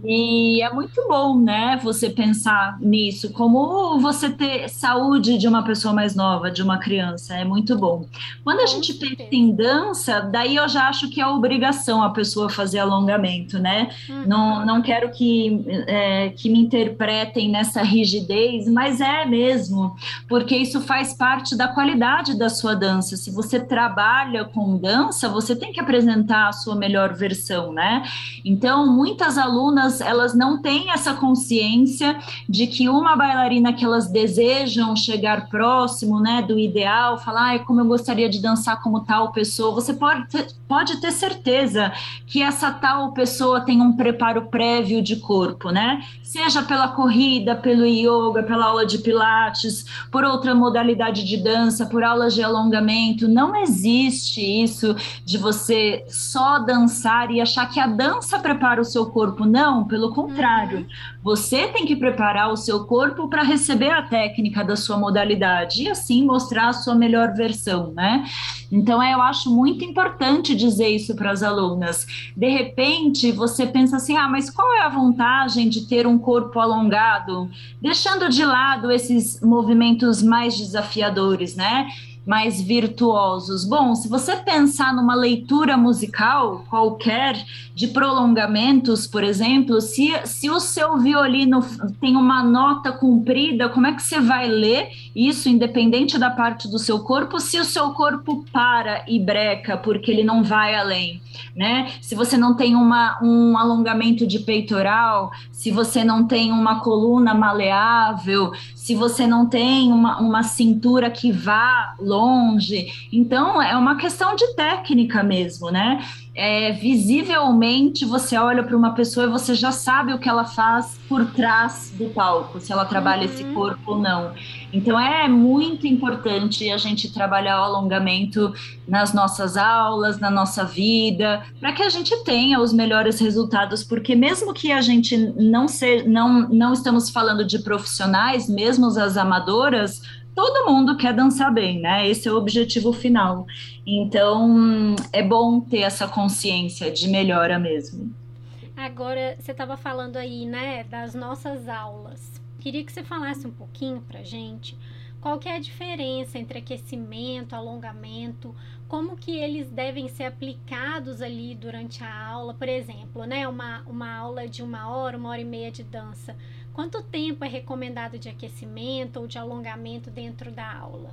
E é muito bom, né, você pensar nisso, como você ter saúde de uma pessoa mais nova, de uma criança, é muito bom. Quando a gente pensa em dança, daí eu já acho que é obrigação a pessoa fazer alongamento, né? Uhum. Não, não quero que, é, que me interpretem nessa rigidez, mas é mesmo, porque isso faz parte da qualidade da sua dança. Se você trabalha com dança, você tem que apresentar a sua melhor versão, né? Então, muitas alunas alunas, elas não têm essa consciência de que uma bailarina que elas desejam chegar próximo, né, do ideal, falar, ai, como eu gostaria de dançar como tal pessoa, você pode ter, pode ter certeza que essa tal pessoa tem um preparo prévio de corpo, né? Seja pela corrida, pelo yoga, pela aula de pilates, por outra modalidade de dança, por aulas de alongamento, não existe isso de você só dançar e achar que a dança prepara o seu corpo. Não, pelo contrário. Uhum. Você tem que preparar o seu corpo para receber a técnica da sua modalidade e assim mostrar a sua melhor versão, né? Então, eu acho muito importante dizer isso para as alunas. De repente, você pensa assim: ah, mas qual é a vantagem de ter um corpo alongado? Deixando de lado esses movimentos mais desafiadores, né? Mais virtuosos. Bom, se você pensar numa leitura musical qualquer, de prolongamentos, por exemplo, se, se o seu violino tem uma nota comprida, como é que você vai ler isso, independente da parte do seu corpo, se o seu corpo para e breca, porque ele não vai além, né? Se você não tem uma, um alongamento de peitoral, se você não tem uma coluna maleável, se você não tem uma, uma cintura que vá longe. Então, é uma questão de técnica mesmo, né? É, visivelmente você olha para uma pessoa e você já sabe o que ela faz por trás do palco, se ela trabalha uhum. esse corpo ou não. Então é muito importante a gente trabalhar o alongamento nas nossas aulas, na nossa vida, para que a gente tenha os melhores resultados, porque mesmo que a gente não se, não, não estamos falando de profissionais, mesmo as amadoras, todo mundo quer dançar bem, né? Esse é o objetivo final. Então, é bom ter essa consciência de melhora mesmo. Agora, você estava falando aí, né, das nossas aulas. Queria que você falasse um pouquinho pra gente qual que é a diferença entre aquecimento, alongamento, como que eles devem ser aplicados ali durante a aula, por exemplo, né, uma, uma aula de uma hora, uma hora e meia de dança Quanto tempo é recomendado de aquecimento ou de alongamento dentro da aula?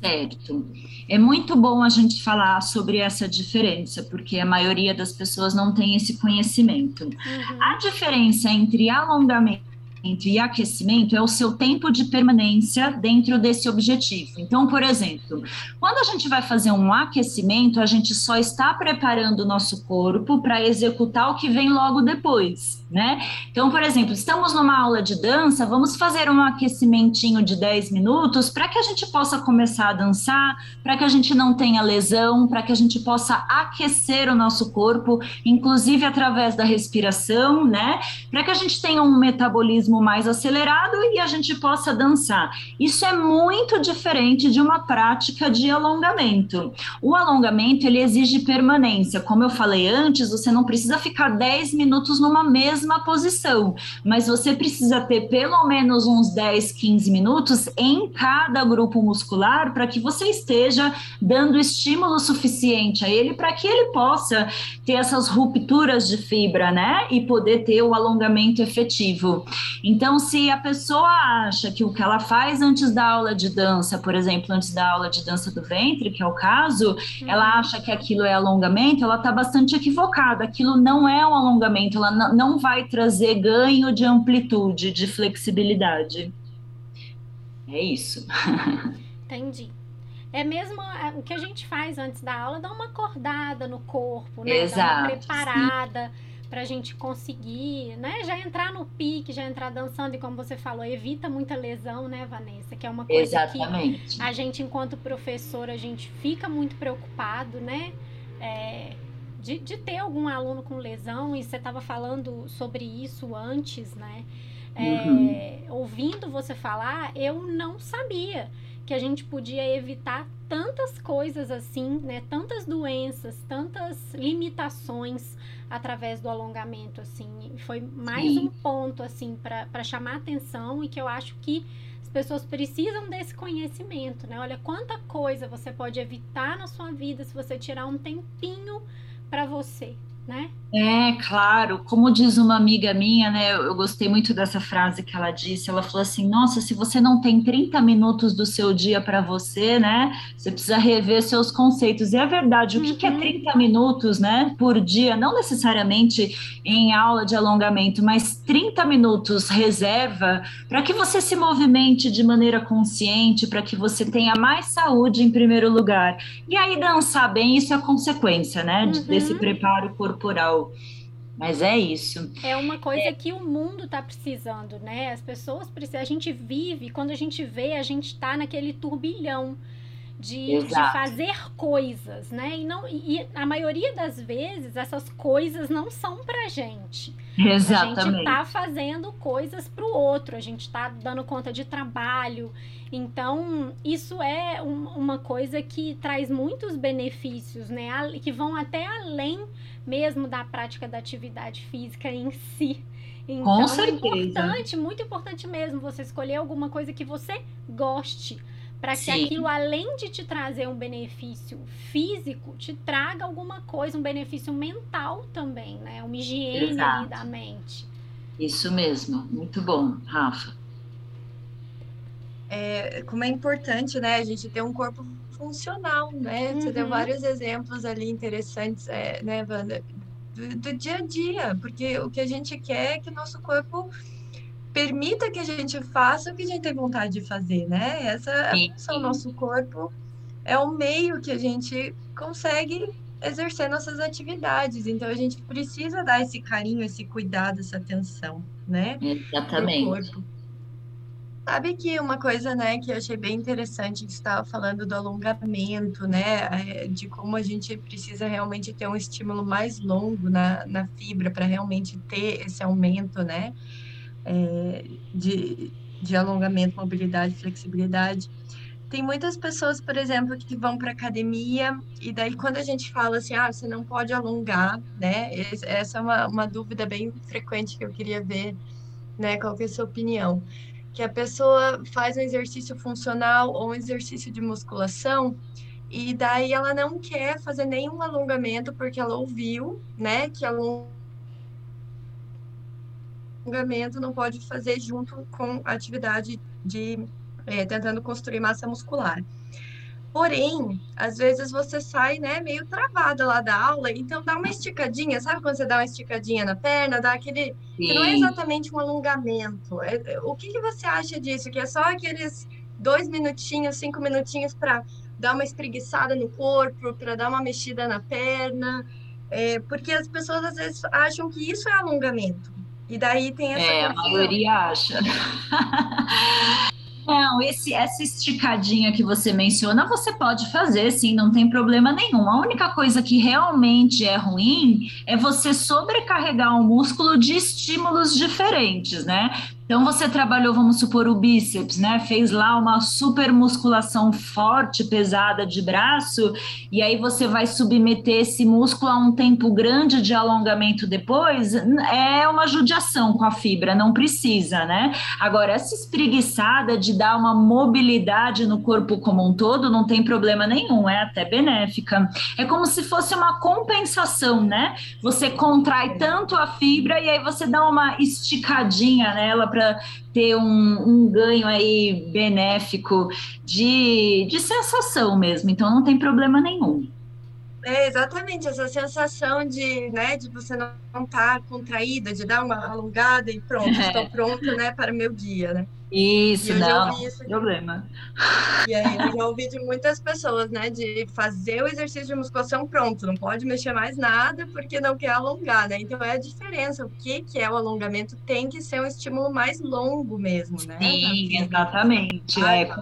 Certo. É muito bom a gente falar sobre essa diferença, porque a maioria das pessoas não tem esse conhecimento. Uhum. A diferença entre alongamento e aquecimento é o seu tempo de permanência dentro desse objetivo. Então, por exemplo, quando a gente vai fazer um aquecimento, a gente só está preparando o nosso corpo para executar o que vem logo depois, né? Então, por exemplo, estamos numa aula de dança, vamos fazer um aquecimentinho de 10 minutos para que a gente possa começar a dançar, para que a gente não tenha lesão, para que a gente possa aquecer o nosso corpo, inclusive através da respiração, né? Para que a gente tenha um metabolismo mais acelerado e a gente possa dançar. Isso é muito diferente de uma prática de alongamento. O alongamento ele exige permanência. Como eu falei antes, você não precisa ficar 10 minutos numa mesma posição, mas você precisa ter pelo menos uns 10, 15 minutos em cada grupo muscular para que você esteja dando estímulo suficiente a ele para que ele possa ter essas rupturas de fibra, né? E poder ter o alongamento efetivo. Então, se a pessoa acha que o que ela faz antes da aula de dança, por exemplo, antes da aula de dança do ventre, que é o caso, uhum. ela acha que aquilo é alongamento, ela está bastante equivocada. Aquilo não é um alongamento, ela não vai trazer ganho de amplitude, de flexibilidade. É isso. Entendi. É mesmo o que a gente faz antes da aula, dar uma acordada no corpo, né? Exato, preparada. Para a gente conseguir, né, já entrar no pique, já entrar dançando e como você falou, evita muita lesão, né, Vanessa, que é uma coisa Exatamente. que a gente enquanto professor a gente fica muito preocupado, né, é, de, de ter algum aluno com lesão e você estava falando sobre isso antes, né, é, uhum. ouvindo você falar, eu não sabia que a gente podia evitar tantas coisas assim, né? Tantas doenças, tantas limitações através do alongamento, assim. Foi mais Sim. um ponto, assim, para chamar atenção e que eu acho que as pessoas precisam desse conhecimento, né? Olha quanta coisa você pode evitar na sua vida se você tirar um tempinho para você, né? É, claro. Como diz uma amiga minha, né? Eu, gostei muito dessa frase que ela disse. Ela falou assim: Nossa, se você não tem 30 minutos do seu dia para você, né? Você precisa rever seus conceitos. E é verdade, o que, que é 30 uhum. minutos, né? Por dia, não necessariamente em aula de alongamento, mas 30 minutos reserva para que você se movimente de maneira consciente, para que você tenha mais saúde em primeiro lugar. E aí, dançar bem, isso é consequência, né? Uhum. Desse preparo corporal. Mas é isso. É uma coisa é. que o mundo está precisando, né? As pessoas precisam. A gente vive, quando a gente vê, a gente está naquele turbilhão de, de, fazer coisas, né? E, não, e a maioria das vezes essas coisas não são pra gente. Exatamente. A gente está fazendo coisas para o outro, a gente está dando conta de trabalho. Então, isso é um, uma coisa que traz muitos benefícios, né? Que vão até além mesmo da prática da atividade física em si. Então, Com certeza. é importante, muito importante mesmo você escolher alguma coisa que você goste para que Sim. aquilo, além de te trazer um benefício físico, te traga alguma coisa, um benefício mental também, né? Uma higiene da mente. Isso mesmo, muito bom, Rafa. É, como é importante, né, a gente ter um corpo funcional, né? Uhum. Você deu uhum. vários exemplos ali interessantes, é, né, Wanda, do, do dia a dia, porque o que a gente quer é que o nosso corpo permita que a gente faça o que a gente tem vontade de fazer, né? Essa é a função, nosso corpo é o meio que a gente consegue exercer nossas atividades. Então a gente precisa dar esse carinho, esse cuidado, essa atenção, né? Exatamente. Sabe que uma coisa, né, que eu achei bem interessante, que estava falando do alongamento, né, é, de como a gente precisa realmente ter um estímulo mais longo na, na fibra para realmente ter esse aumento, né, é, de, de alongamento, mobilidade, flexibilidade. Tem muitas pessoas, por exemplo, que vão para academia e daí quando a gente fala assim, ah, você não pode alongar, né? Essa é uma, uma dúvida bem frequente que eu queria ver, né? Qual que é a sua opinião? Que a pessoa faz um exercício funcional ou um exercício de musculação e daí ela não quer fazer nenhum alongamento porque ela ouviu, né, que alongamento alongamento não pode fazer junto com a atividade de é, tentando construir massa muscular. Porém, às vezes você sai, né, meio travada lá da aula, então dá uma esticadinha, sabe quando você dá uma esticadinha na perna, dá aquele, que não é exatamente um alongamento. É, é, o que, que você acha disso? Que é só aqueles dois minutinhos, cinco minutinhos para dar uma espreguiçada no corpo, para dar uma mexida na perna, é, porque as pessoas às vezes acham que isso é alongamento. E daí tem essa. É, confusão. a maioria acha. Não, esse, essa esticadinha que você menciona, você pode fazer, sim, não tem problema nenhum. A única coisa que realmente é ruim é você sobrecarregar o músculo de estímulos diferentes, né? Então você trabalhou, vamos supor, o bíceps, né? Fez lá uma super musculação forte, pesada de braço, e aí você vai submeter esse músculo a um tempo grande de alongamento depois, é uma judiação com a fibra, não precisa, né? Agora, essa espreguiçada de dar uma mobilidade no corpo como um todo, não tem problema nenhum, é até benéfica. É como se fosse uma compensação, né? Você contrai tanto a fibra e aí você dá uma esticadinha nela para ter um, um, ganho aí benéfico de, de sensação mesmo, então não tem problema nenhum. É exatamente essa sensação de, né, de você não estar tá contraída, de dar uma alongada e pronto, é. estou pronto, né, para o meu dia, né? Isso, não, isso problema. E aí eu já ouvi de muitas pessoas, né, de fazer o exercício de musculação pronto, não pode mexer mais nada porque não quer alongar, né? Então é a diferença, o que que é o alongamento tem que ser um estímulo mais longo mesmo, né? Sim, exatamente. é.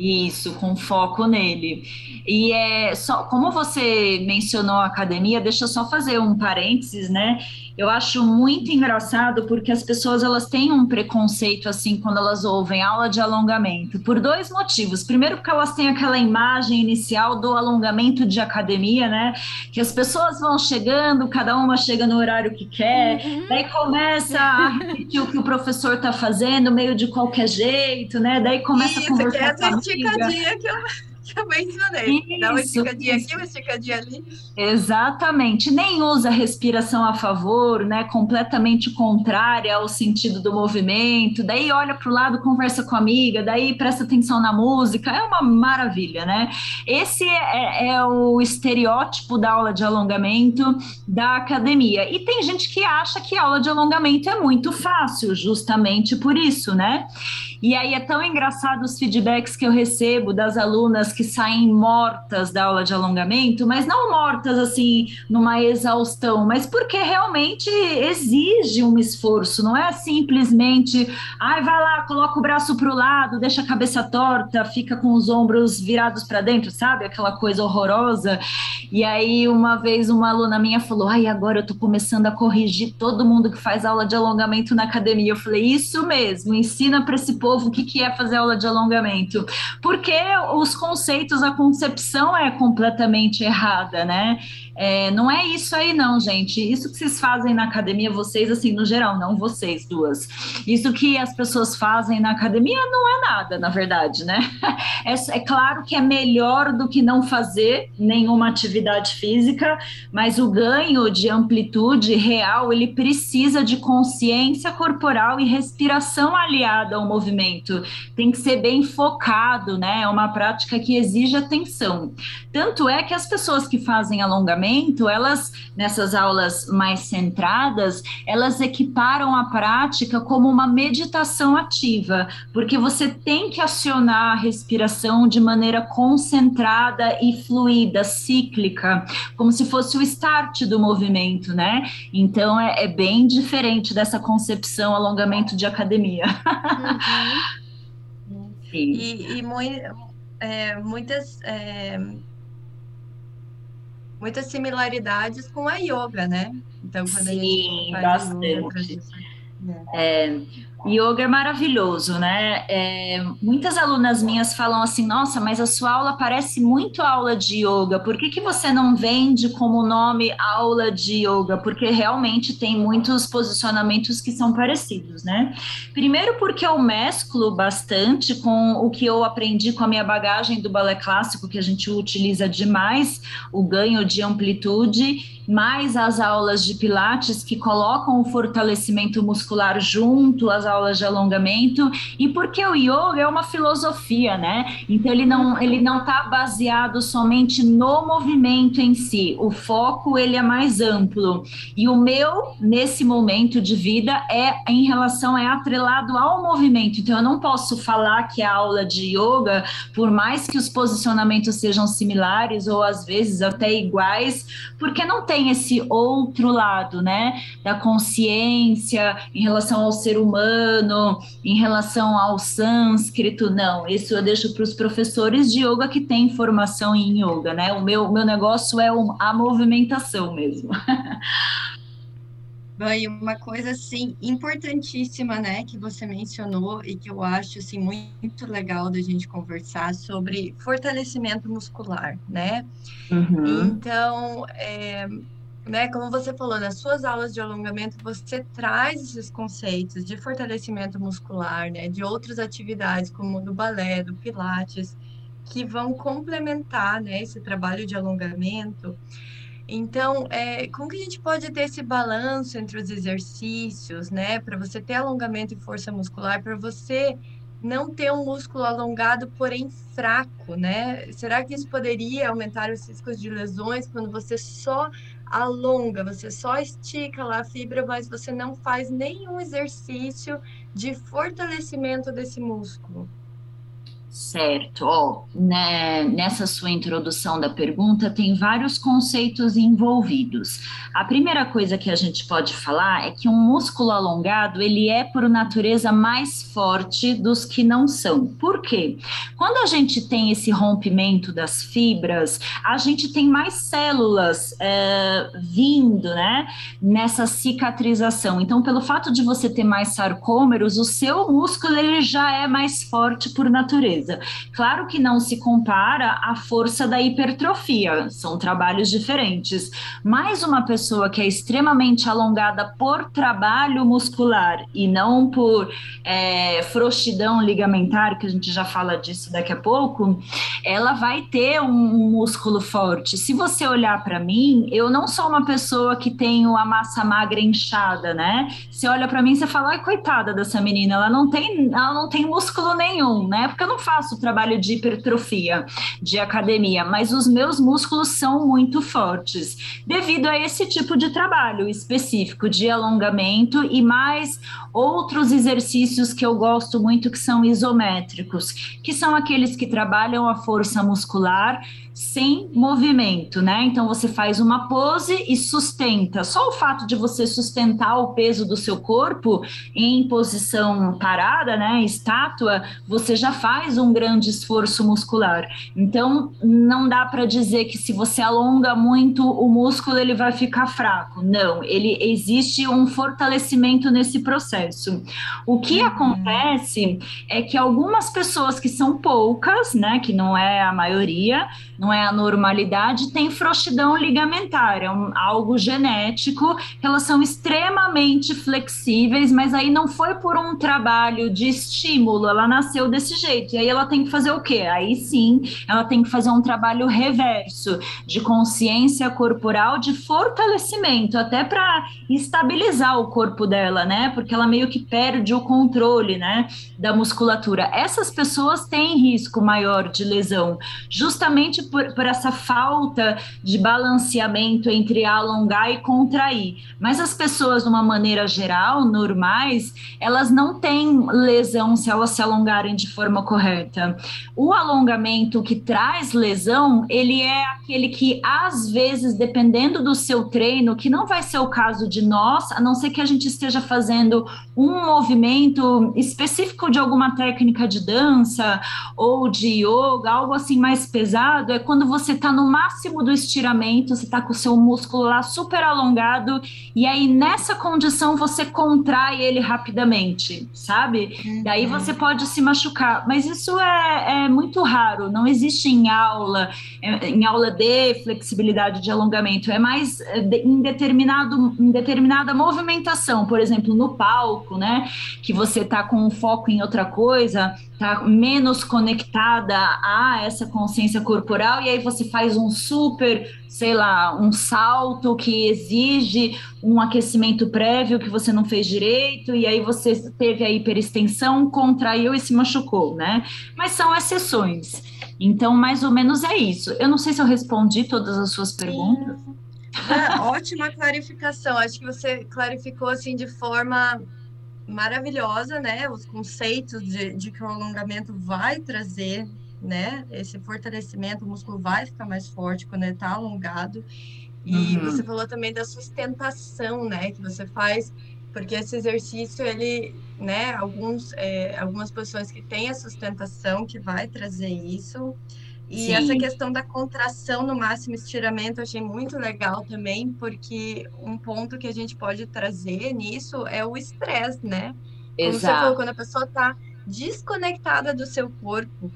Isso, com foco nele. E é só, como você mencionou a academia, deixa eu só fazer um parênteses, né? Eu acho muito engraçado porque as pessoas elas têm um preconceito assim quando elas ouvem aula de alongamento, por dois motivos. Primeiro, porque elas têm aquela imagem inicial do alongamento de academia, né? Que as pessoas vão chegando, cada uma chega no horário que quer, uhum. daí começa a repetir o que o professor está fazendo, meio de qualquer jeito, né? Daí começa Isso, a conversar que é essa esticadinha que eu que eu mencionei. Isso, Dá uma esticadinha isso. aqui, uma esticadinha ali. Exatamente. Nem usa respiração a favor, né? Completamente contrária ao sentido do movimento. Daí olha para o lado, conversa com a amiga, daí presta atenção na música. É uma maravilha, né? Esse é, é o estereótipo da aula de alongamento da academia. E tem gente que acha que a aula de alongamento é muito fácil, justamente por isso, né? E aí é tão engraçado os feedbacks que eu recebo das alunas que saem mortas da aula de alongamento, mas não mortas assim numa exaustão, mas porque realmente exige um esforço, não é simplesmente, ai, vai lá, coloca o braço para o lado, deixa a cabeça torta, fica com os ombros virados para dentro, sabe? Aquela coisa horrorosa. E aí uma vez uma aluna minha falou: "Ai, agora eu tô começando a corrigir todo mundo que faz aula de alongamento na academia". Eu falei: "Isso mesmo, ensina para esse povo povo o que, que é fazer aula de alongamento, porque os conceitos, a concepção é completamente errada, né? É, não é isso aí, não, gente. Isso que vocês fazem na academia, vocês, assim, no geral, não vocês duas. Isso que as pessoas fazem na academia não é nada, na verdade, né? É, é claro que é melhor do que não fazer nenhuma atividade física, mas o ganho de amplitude real, ele precisa de consciência corporal e respiração aliada ao movimento. Tem que ser bem focado, né? É uma prática que exige atenção. Tanto é que as pessoas que fazem alongamento, elas, nessas aulas mais centradas, elas equiparam a prática como uma meditação ativa, porque você tem que acionar a respiração de maneira concentrada e fluida, cíclica, como se fosse o start do movimento, né? Então é, é bem diferente dessa concepção alongamento de academia. Uhum. e, e muito, é, muitas é muitas similaridades com a yoga, né? Então, quando Sim, a gente bastante. Yoga, é. Yoga é maravilhoso, né? É, muitas alunas minhas falam assim: nossa, mas a sua aula parece muito aula de yoga, por que, que você não vende como nome aula de yoga? Porque realmente tem muitos posicionamentos que são parecidos, né? Primeiro, porque eu mesclo bastante com o que eu aprendi com a minha bagagem do balé clássico, que a gente utiliza demais, o ganho de amplitude, mais as aulas de Pilates que colocam o fortalecimento muscular junto às aulas de alongamento e porque o yoga é uma filosofia, né? Então ele não ele não está baseado somente no movimento em si. O foco ele é mais amplo. E o meu nesse momento de vida é em relação é atrelado ao movimento. Então eu não posso falar que a aula de yoga, por mais que os posicionamentos sejam similares ou às vezes até iguais, porque não tem esse outro lado, né? Da consciência em relação ao ser humano em relação ao sânscrito, não. Isso eu deixo para os professores de yoga que têm formação em yoga, né? O meu, meu negócio é a movimentação mesmo. E uma coisa assim importantíssima, né, que você mencionou e que eu acho assim muito legal da gente conversar sobre fortalecimento muscular, né? Uhum. Então, é, né, como você falou, nas suas aulas de alongamento, você traz esses conceitos de fortalecimento muscular, né, de outras atividades, como do balé, do pilates, que vão complementar, né, esse trabalho de alongamento. Então, é, como que a gente pode ter esse balanço entre os exercícios, né, para você ter alongamento e força muscular, para você não ter um músculo alongado, porém fraco, né? Será que isso poderia aumentar os riscos de lesões quando você só alonga, você só estica lá a fibra, mas você não faz nenhum exercício de fortalecimento desse músculo. Certo. Oh, né, nessa sua introdução da pergunta, tem vários conceitos envolvidos. A primeira coisa que a gente pode falar é que um músculo alongado, ele é, por natureza, mais forte dos que não são. Por quê? Quando a gente tem esse rompimento das fibras, a gente tem mais células é, vindo, né, nessa cicatrização. Então, pelo fato de você ter mais sarcômeros, o seu músculo, ele já é mais forte por natureza. Certeza. Claro que não se compara à força da hipertrofia, são trabalhos diferentes. Mas uma pessoa que é extremamente alongada por trabalho muscular e não por é, frouxidão ligamentar, que a gente já fala disso daqui a pouco, ela vai ter um músculo forte. Se você olhar para mim, eu não sou uma pessoa que tenho a massa magra inchada, né? Você olha para mim e fala, ai, coitada dessa menina, ela não tem, ela não tem músculo nenhum, né? Porque eu não trabalho de hipertrofia, de academia, mas os meus músculos são muito fortes, devido a esse tipo de trabalho específico de alongamento e mais outros exercícios que eu gosto muito que são isométricos, que são aqueles que trabalham a força muscular sem movimento, né? Então você faz uma pose e sustenta. Só o fato de você sustentar o peso do seu corpo em posição parada, né, estátua, você já faz um grande esforço muscular. Então não dá para dizer que se você alonga muito o músculo ele vai ficar fraco. Não, ele existe um fortalecimento nesse processo. O que uhum. acontece é que algumas pessoas que são poucas, né, que não é a maioria, não é a normalidade, tem frouxidão ligamentar, é um, algo genético, elas são extremamente flexíveis, mas aí não foi por um trabalho de estímulo, ela nasceu desse jeito, e aí ela tem que fazer o quê? Aí sim, ela tem que fazer um trabalho reverso, de consciência corporal, de fortalecimento, até para estabilizar o corpo dela, né? Porque ela meio que perde o controle, né, da musculatura. Essas pessoas têm risco maior de lesão, justamente por, por essa falta de balanceamento entre alongar e contrair. Mas as pessoas, de uma maneira geral, normais, elas não têm lesão se elas se alongarem de forma correta. O alongamento que traz lesão, ele é aquele que, às vezes, dependendo do seu treino, que não vai ser o caso de nós, a não ser que a gente esteja fazendo um movimento específico de alguma técnica de dança ou de yoga, algo assim mais pesado, é quando você está no máximo do estiramento, você está com o seu músculo lá super alongado, e aí nessa condição você contrai ele rapidamente, sabe? Uhum. Daí você pode se machucar. Mas isso é, é muito raro, não existe em aula, é, em aula de flexibilidade de alongamento, é mais é, em, determinado, em determinada movimentação, por exemplo, no palco, né? Que você está com um foco em outra coisa, tá menos conectada a essa consciência corporal, e aí você faz um super, sei lá, um salto que exige um aquecimento prévio que você não fez direito, e aí você teve a hiperextensão, contraiu e se machucou, né? Mas são exceções. Então, mais ou menos é isso. Eu não sei se eu respondi todas as suas perguntas. É, ótima clarificação. Acho que você clarificou assim de forma maravilhosa, né? Os conceitos de, de que o alongamento vai trazer, né? Esse fortalecimento, o músculo vai ficar mais forte quando ele está alongado. E uhum. você falou também da sustentação, né? Que você faz, porque esse exercício, ele, né? Alguns, é, algumas pessoas que têm a sustentação que vai trazer isso. E Sim. essa questão da contração no máximo estiramento eu achei muito legal também, porque um ponto que a gente pode trazer nisso é o estresse, né? Como Exato. você falou, quando a pessoa está desconectada do seu corpo.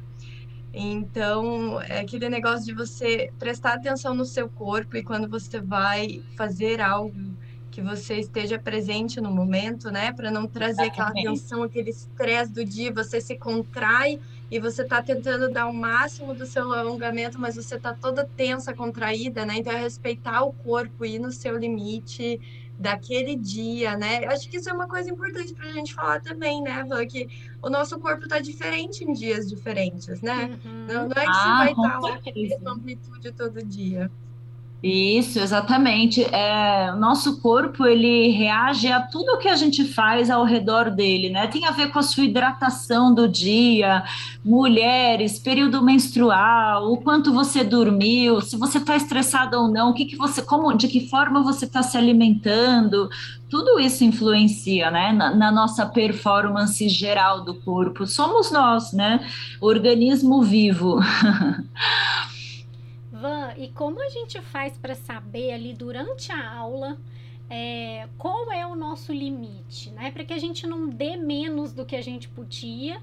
Então, é aquele negócio de você prestar atenção no seu corpo e quando você vai fazer algo que você esteja presente no momento, né? Para não trazer aquela tensão, aquele estresse do dia, você se contrai e você está tentando dar o máximo do seu alongamento, mas você está toda tensa, contraída, né? Então é respeitar o corpo, ir no seu limite daquele dia, né? Acho que isso é uma coisa importante para a gente falar também, né, Van? Que o nosso corpo está diferente em dias diferentes, né? Uhum. Não, não, é que ah, você vai estar lá com a mesma amplitude todo dia. Isso, exatamente. É, o nosso corpo ele reage a tudo que a gente faz ao redor dele, né? Tem a ver com a sua hidratação do dia, mulheres, período menstrual, o quanto você dormiu, se você está estressado ou não, o que, que você, como, de que forma você está se alimentando, tudo isso influencia, né, na, na, nossa performance geral do corpo. Somos nós, né? Organismo vivo. E como a gente faz para saber ali durante a aula é, qual é o nosso limite, né? Para que a gente não dê menos do que a gente podia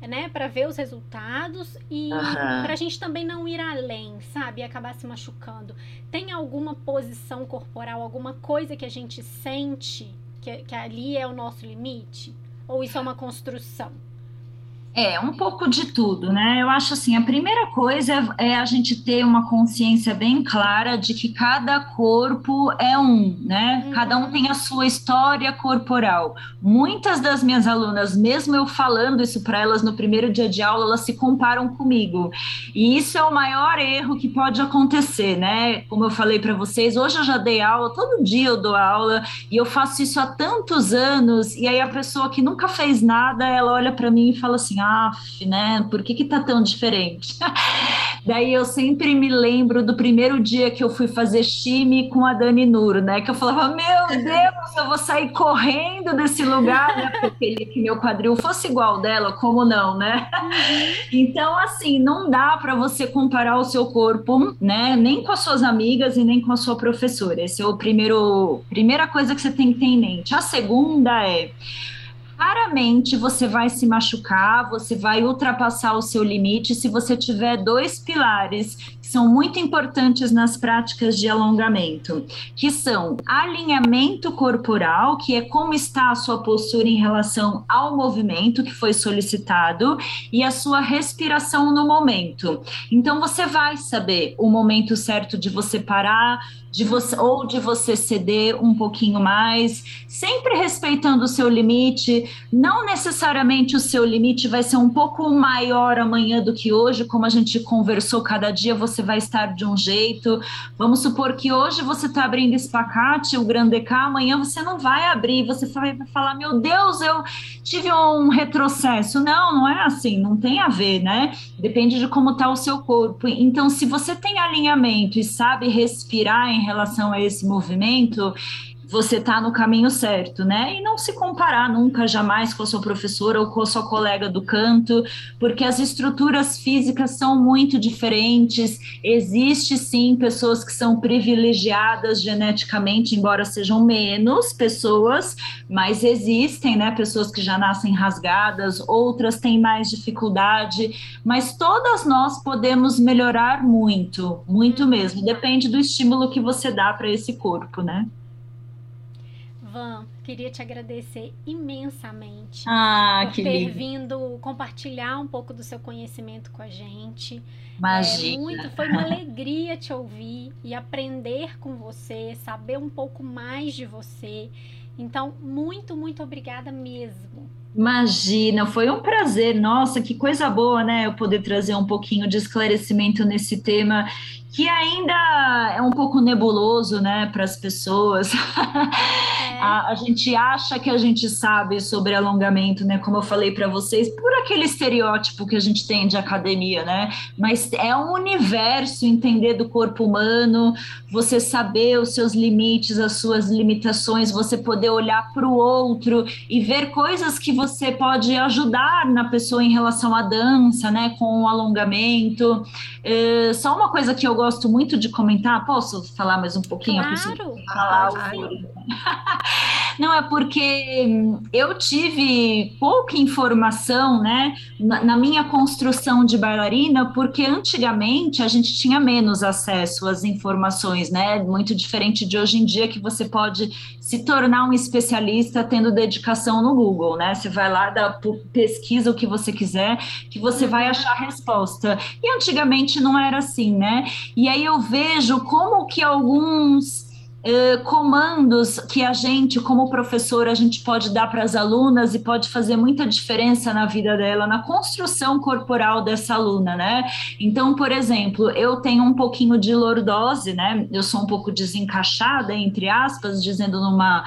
né, para ver os resultados e Aham. para a gente também não ir além, sabe, e acabar se machucando. Tem alguma posição corporal, alguma coisa que a gente sente que, que ali é o nosso limite? Ou isso é uma construção? É, um pouco de tudo, né? Eu acho assim, a primeira coisa é, é a gente ter uma consciência bem clara de que cada corpo é um, né? Uhum. Cada um tem a sua história corporal. Muitas das minhas alunas, mesmo eu falando isso para elas no primeiro dia de aula, elas se comparam comigo. E isso é o maior erro que pode acontecer, né? Como eu falei para vocês, hoje eu já dei aula, todo dia eu dou aula e eu faço isso há tantos anos. E aí a pessoa que nunca fez nada, ela olha para mim e fala assim: af, né? Por que que tá tão diferente? Daí eu sempre me lembro do primeiro dia que eu fui fazer chime com a Dani Nuro, né? Que eu falava, meu Deus, eu vou sair correndo desse lugar, né? Porque eu queria que meu quadril fosse igual dela, como não, né? Então, assim, não dá para você comparar o seu corpo, né? Nem com as suas amigas e nem com a sua professora. Esse é o primeiro, primeira coisa que você tem que ter em mente. A segunda é Raramente você vai se machucar, você vai ultrapassar o seu limite. Se você tiver dois pilares são muito importantes nas práticas de alongamento, que são alinhamento corporal, que é como está a sua postura em relação ao movimento que foi solicitado, e a sua respiração no momento. Então você vai saber o momento certo de você parar, de você ou de você ceder um pouquinho mais, sempre respeitando o seu limite. Não necessariamente o seu limite vai ser um pouco maior amanhã do que hoje, como a gente conversou, cada dia você vai estar de um jeito. Vamos supor que hoje você está abrindo espacate, o grande K, amanhã você não vai abrir, você vai falar, meu Deus, eu tive um retrocesso. Não, não é assim, não tem a ver, né? Depende de como está o seu corpo. Então, se você tem alinhamento e sabe respirar em relação a esse movimento, você está no caminho certo, né? E não se comparar nunca, jamais com a sua professora ou com a sua colega do canto, porque as estruturas físicas são muito diferentes. Existe sim pessoas que são privilegiadas geneticamente, embora sejam menos pessoas, mas existem, né? Pessoas que já nascem rasgadas, outras têm mais dificuldade, mas todas nós podemos melhorar muito, muito mesmo. Depende do estímulo que você dá para esse corpo, né? Van, queria te agradecer imensamente Ah, por que ter lindo. vindo compartilhar um pouco do seu conhecimento com a gente. É Imagina. muito, foi uma alegria te ouvir e aprender com você, saber um pouco mais de você. Então, muito, muito obrigada mesmo. Imagina, foi um prazer. Nossa, que coisa boa, né? Eu poder trazer um pouquinho de esclarecimento nesse tema que ainda é um pouco nebuloso, né, para as pessoas. É, A, a gente acha que a gente sabe sobre alongamento, né? Como eu falei para vocês, por aquele estereótipo que a gente tem de academia, né? Mas é um universo entender do corpo humano, você saber os seus limites, as suas limitações, você poder olhar para o outro e ver coisas que você pode ajudar na pessoa em relação à dança, né? Com o alongamento. É, só uma coisa que eu gosto muito de comentar, posso falar mais um pouquinho? Claro. falar o Claro. não, é porque hum, eu tive pouca informação, né, na, na minha construção de bailarina, porque antigamente a gente tinha menos acesso às informações, né, muito diferente de hoje em dia que você pode se tornar um especialista tendo dedicação no Google, né, você vai lá, dá, pesquisa o que você quiser, que você vai achar a resposta. E antigamente não era assim, né, e aí eu vejo como que alguns eh, comandos que a gente, como professor, a gente pode dar para as alunas e pode fazer muita diferença na vida dela, na construção corporal dessa aluna, né? Então, por exemplo, eu tenho um pouquinho de lordose, né? Eu sou um pouco desencaixada, entre aspas, dizendo numa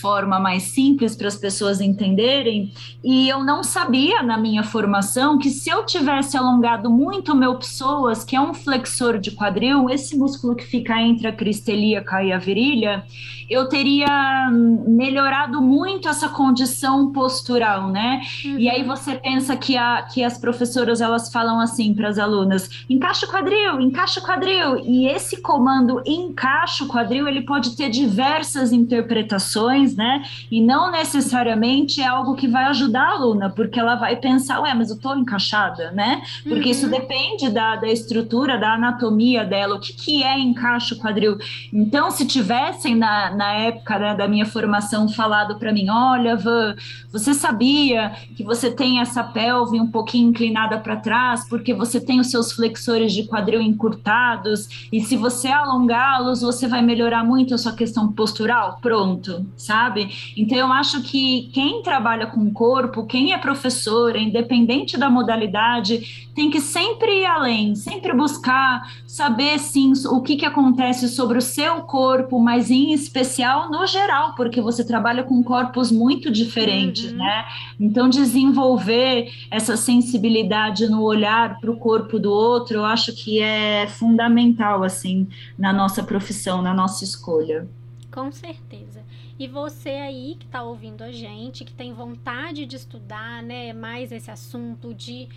forma mais simples para as pessoas entenderem, e eu não sabia na minha formação que se eu tivesse alongado muito o meu psoas, que é um flexor de quadril, esse músculo que fica entre a cristelíaca e a virilha, trilha, eu teria melhorado muito essa condição postural, né? Uhum. E aí você pensa que, a, que as professoras elas falam assim para as alunas: encaixa o quadril, encaixa o quadril. E esse comando encaixa o quadril, ele pode ter diversas interpretações, né? E não necessariamente é algo que vai ajudar a aluna, porque ela vai pensar, ué, mas eu estou encaixada, né? Porque uhum. isso depende da, da estrutura, da anatomia dela, o que, que é encaixe o quadril. Então, se tivessem na na época né, da minha formação falado para mim: olha, Van, você sabia que você tem essa pelve um pouquinho inclinada para trás porque você tem os seus flexores de quadril encurtados e se você alongá-los, você vai melhorar muito a sua questão postural? Pronto, sabe? Então eu acho que quem trabalha com o corpo, quem é professor, independente da modalidade, tem que sempre ir além, sempre buscar saber sim o que, que acontece sobre o seu corpo, mas em especial no geral, porque você trabalha com corpos muito diferentes, uhum. né? Então, desenvolver essa sensibilidade no olhar para o corpo do outro, eu acho que é fundamental, assim, na nossa profissão, na nossa escolha. Com certeza. E você aí que está ouvindo a gente, que tem vontade de estudar, né, mais esse assunto de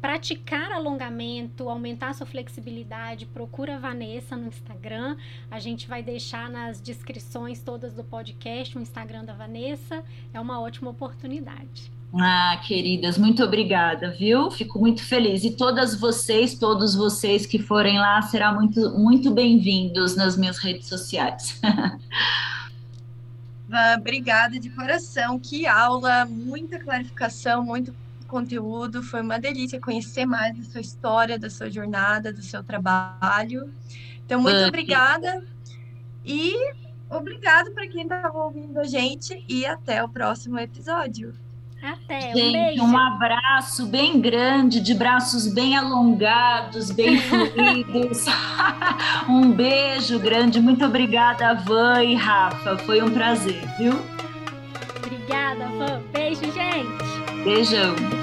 praticar alongamento, aumentar sua flexibilidade, procura a Vanessa no Instagram. A gente vai deixar nas descrições todas do podcast o Instagram da Vanessa. É uma ótima oportunidade. Ah, queridas, muito obrigada, viu? Fico muito feliz. E todas vocês, todos vocês que forem lá, serão muito, muito bem-vindos nas minhas redes sociais. Obrigada de coração. Que aula, muita clarificação, muito conteúdo. Foi uma delícia conhecer mais da sua história, da sua jornada, do seu trabalho. Então, muito obrigada. E obrigado para quem estava ouvindo a gente e até o próximo episódio. Até, um Gente, beijo. Um abraço bem grande, de braços bem alongados, bem fluidos. um beijo grande. Muito obrigada, Van e Rafa. Foi um prazer, viu? Obrigada, Van. Beijo, gente. Beijão.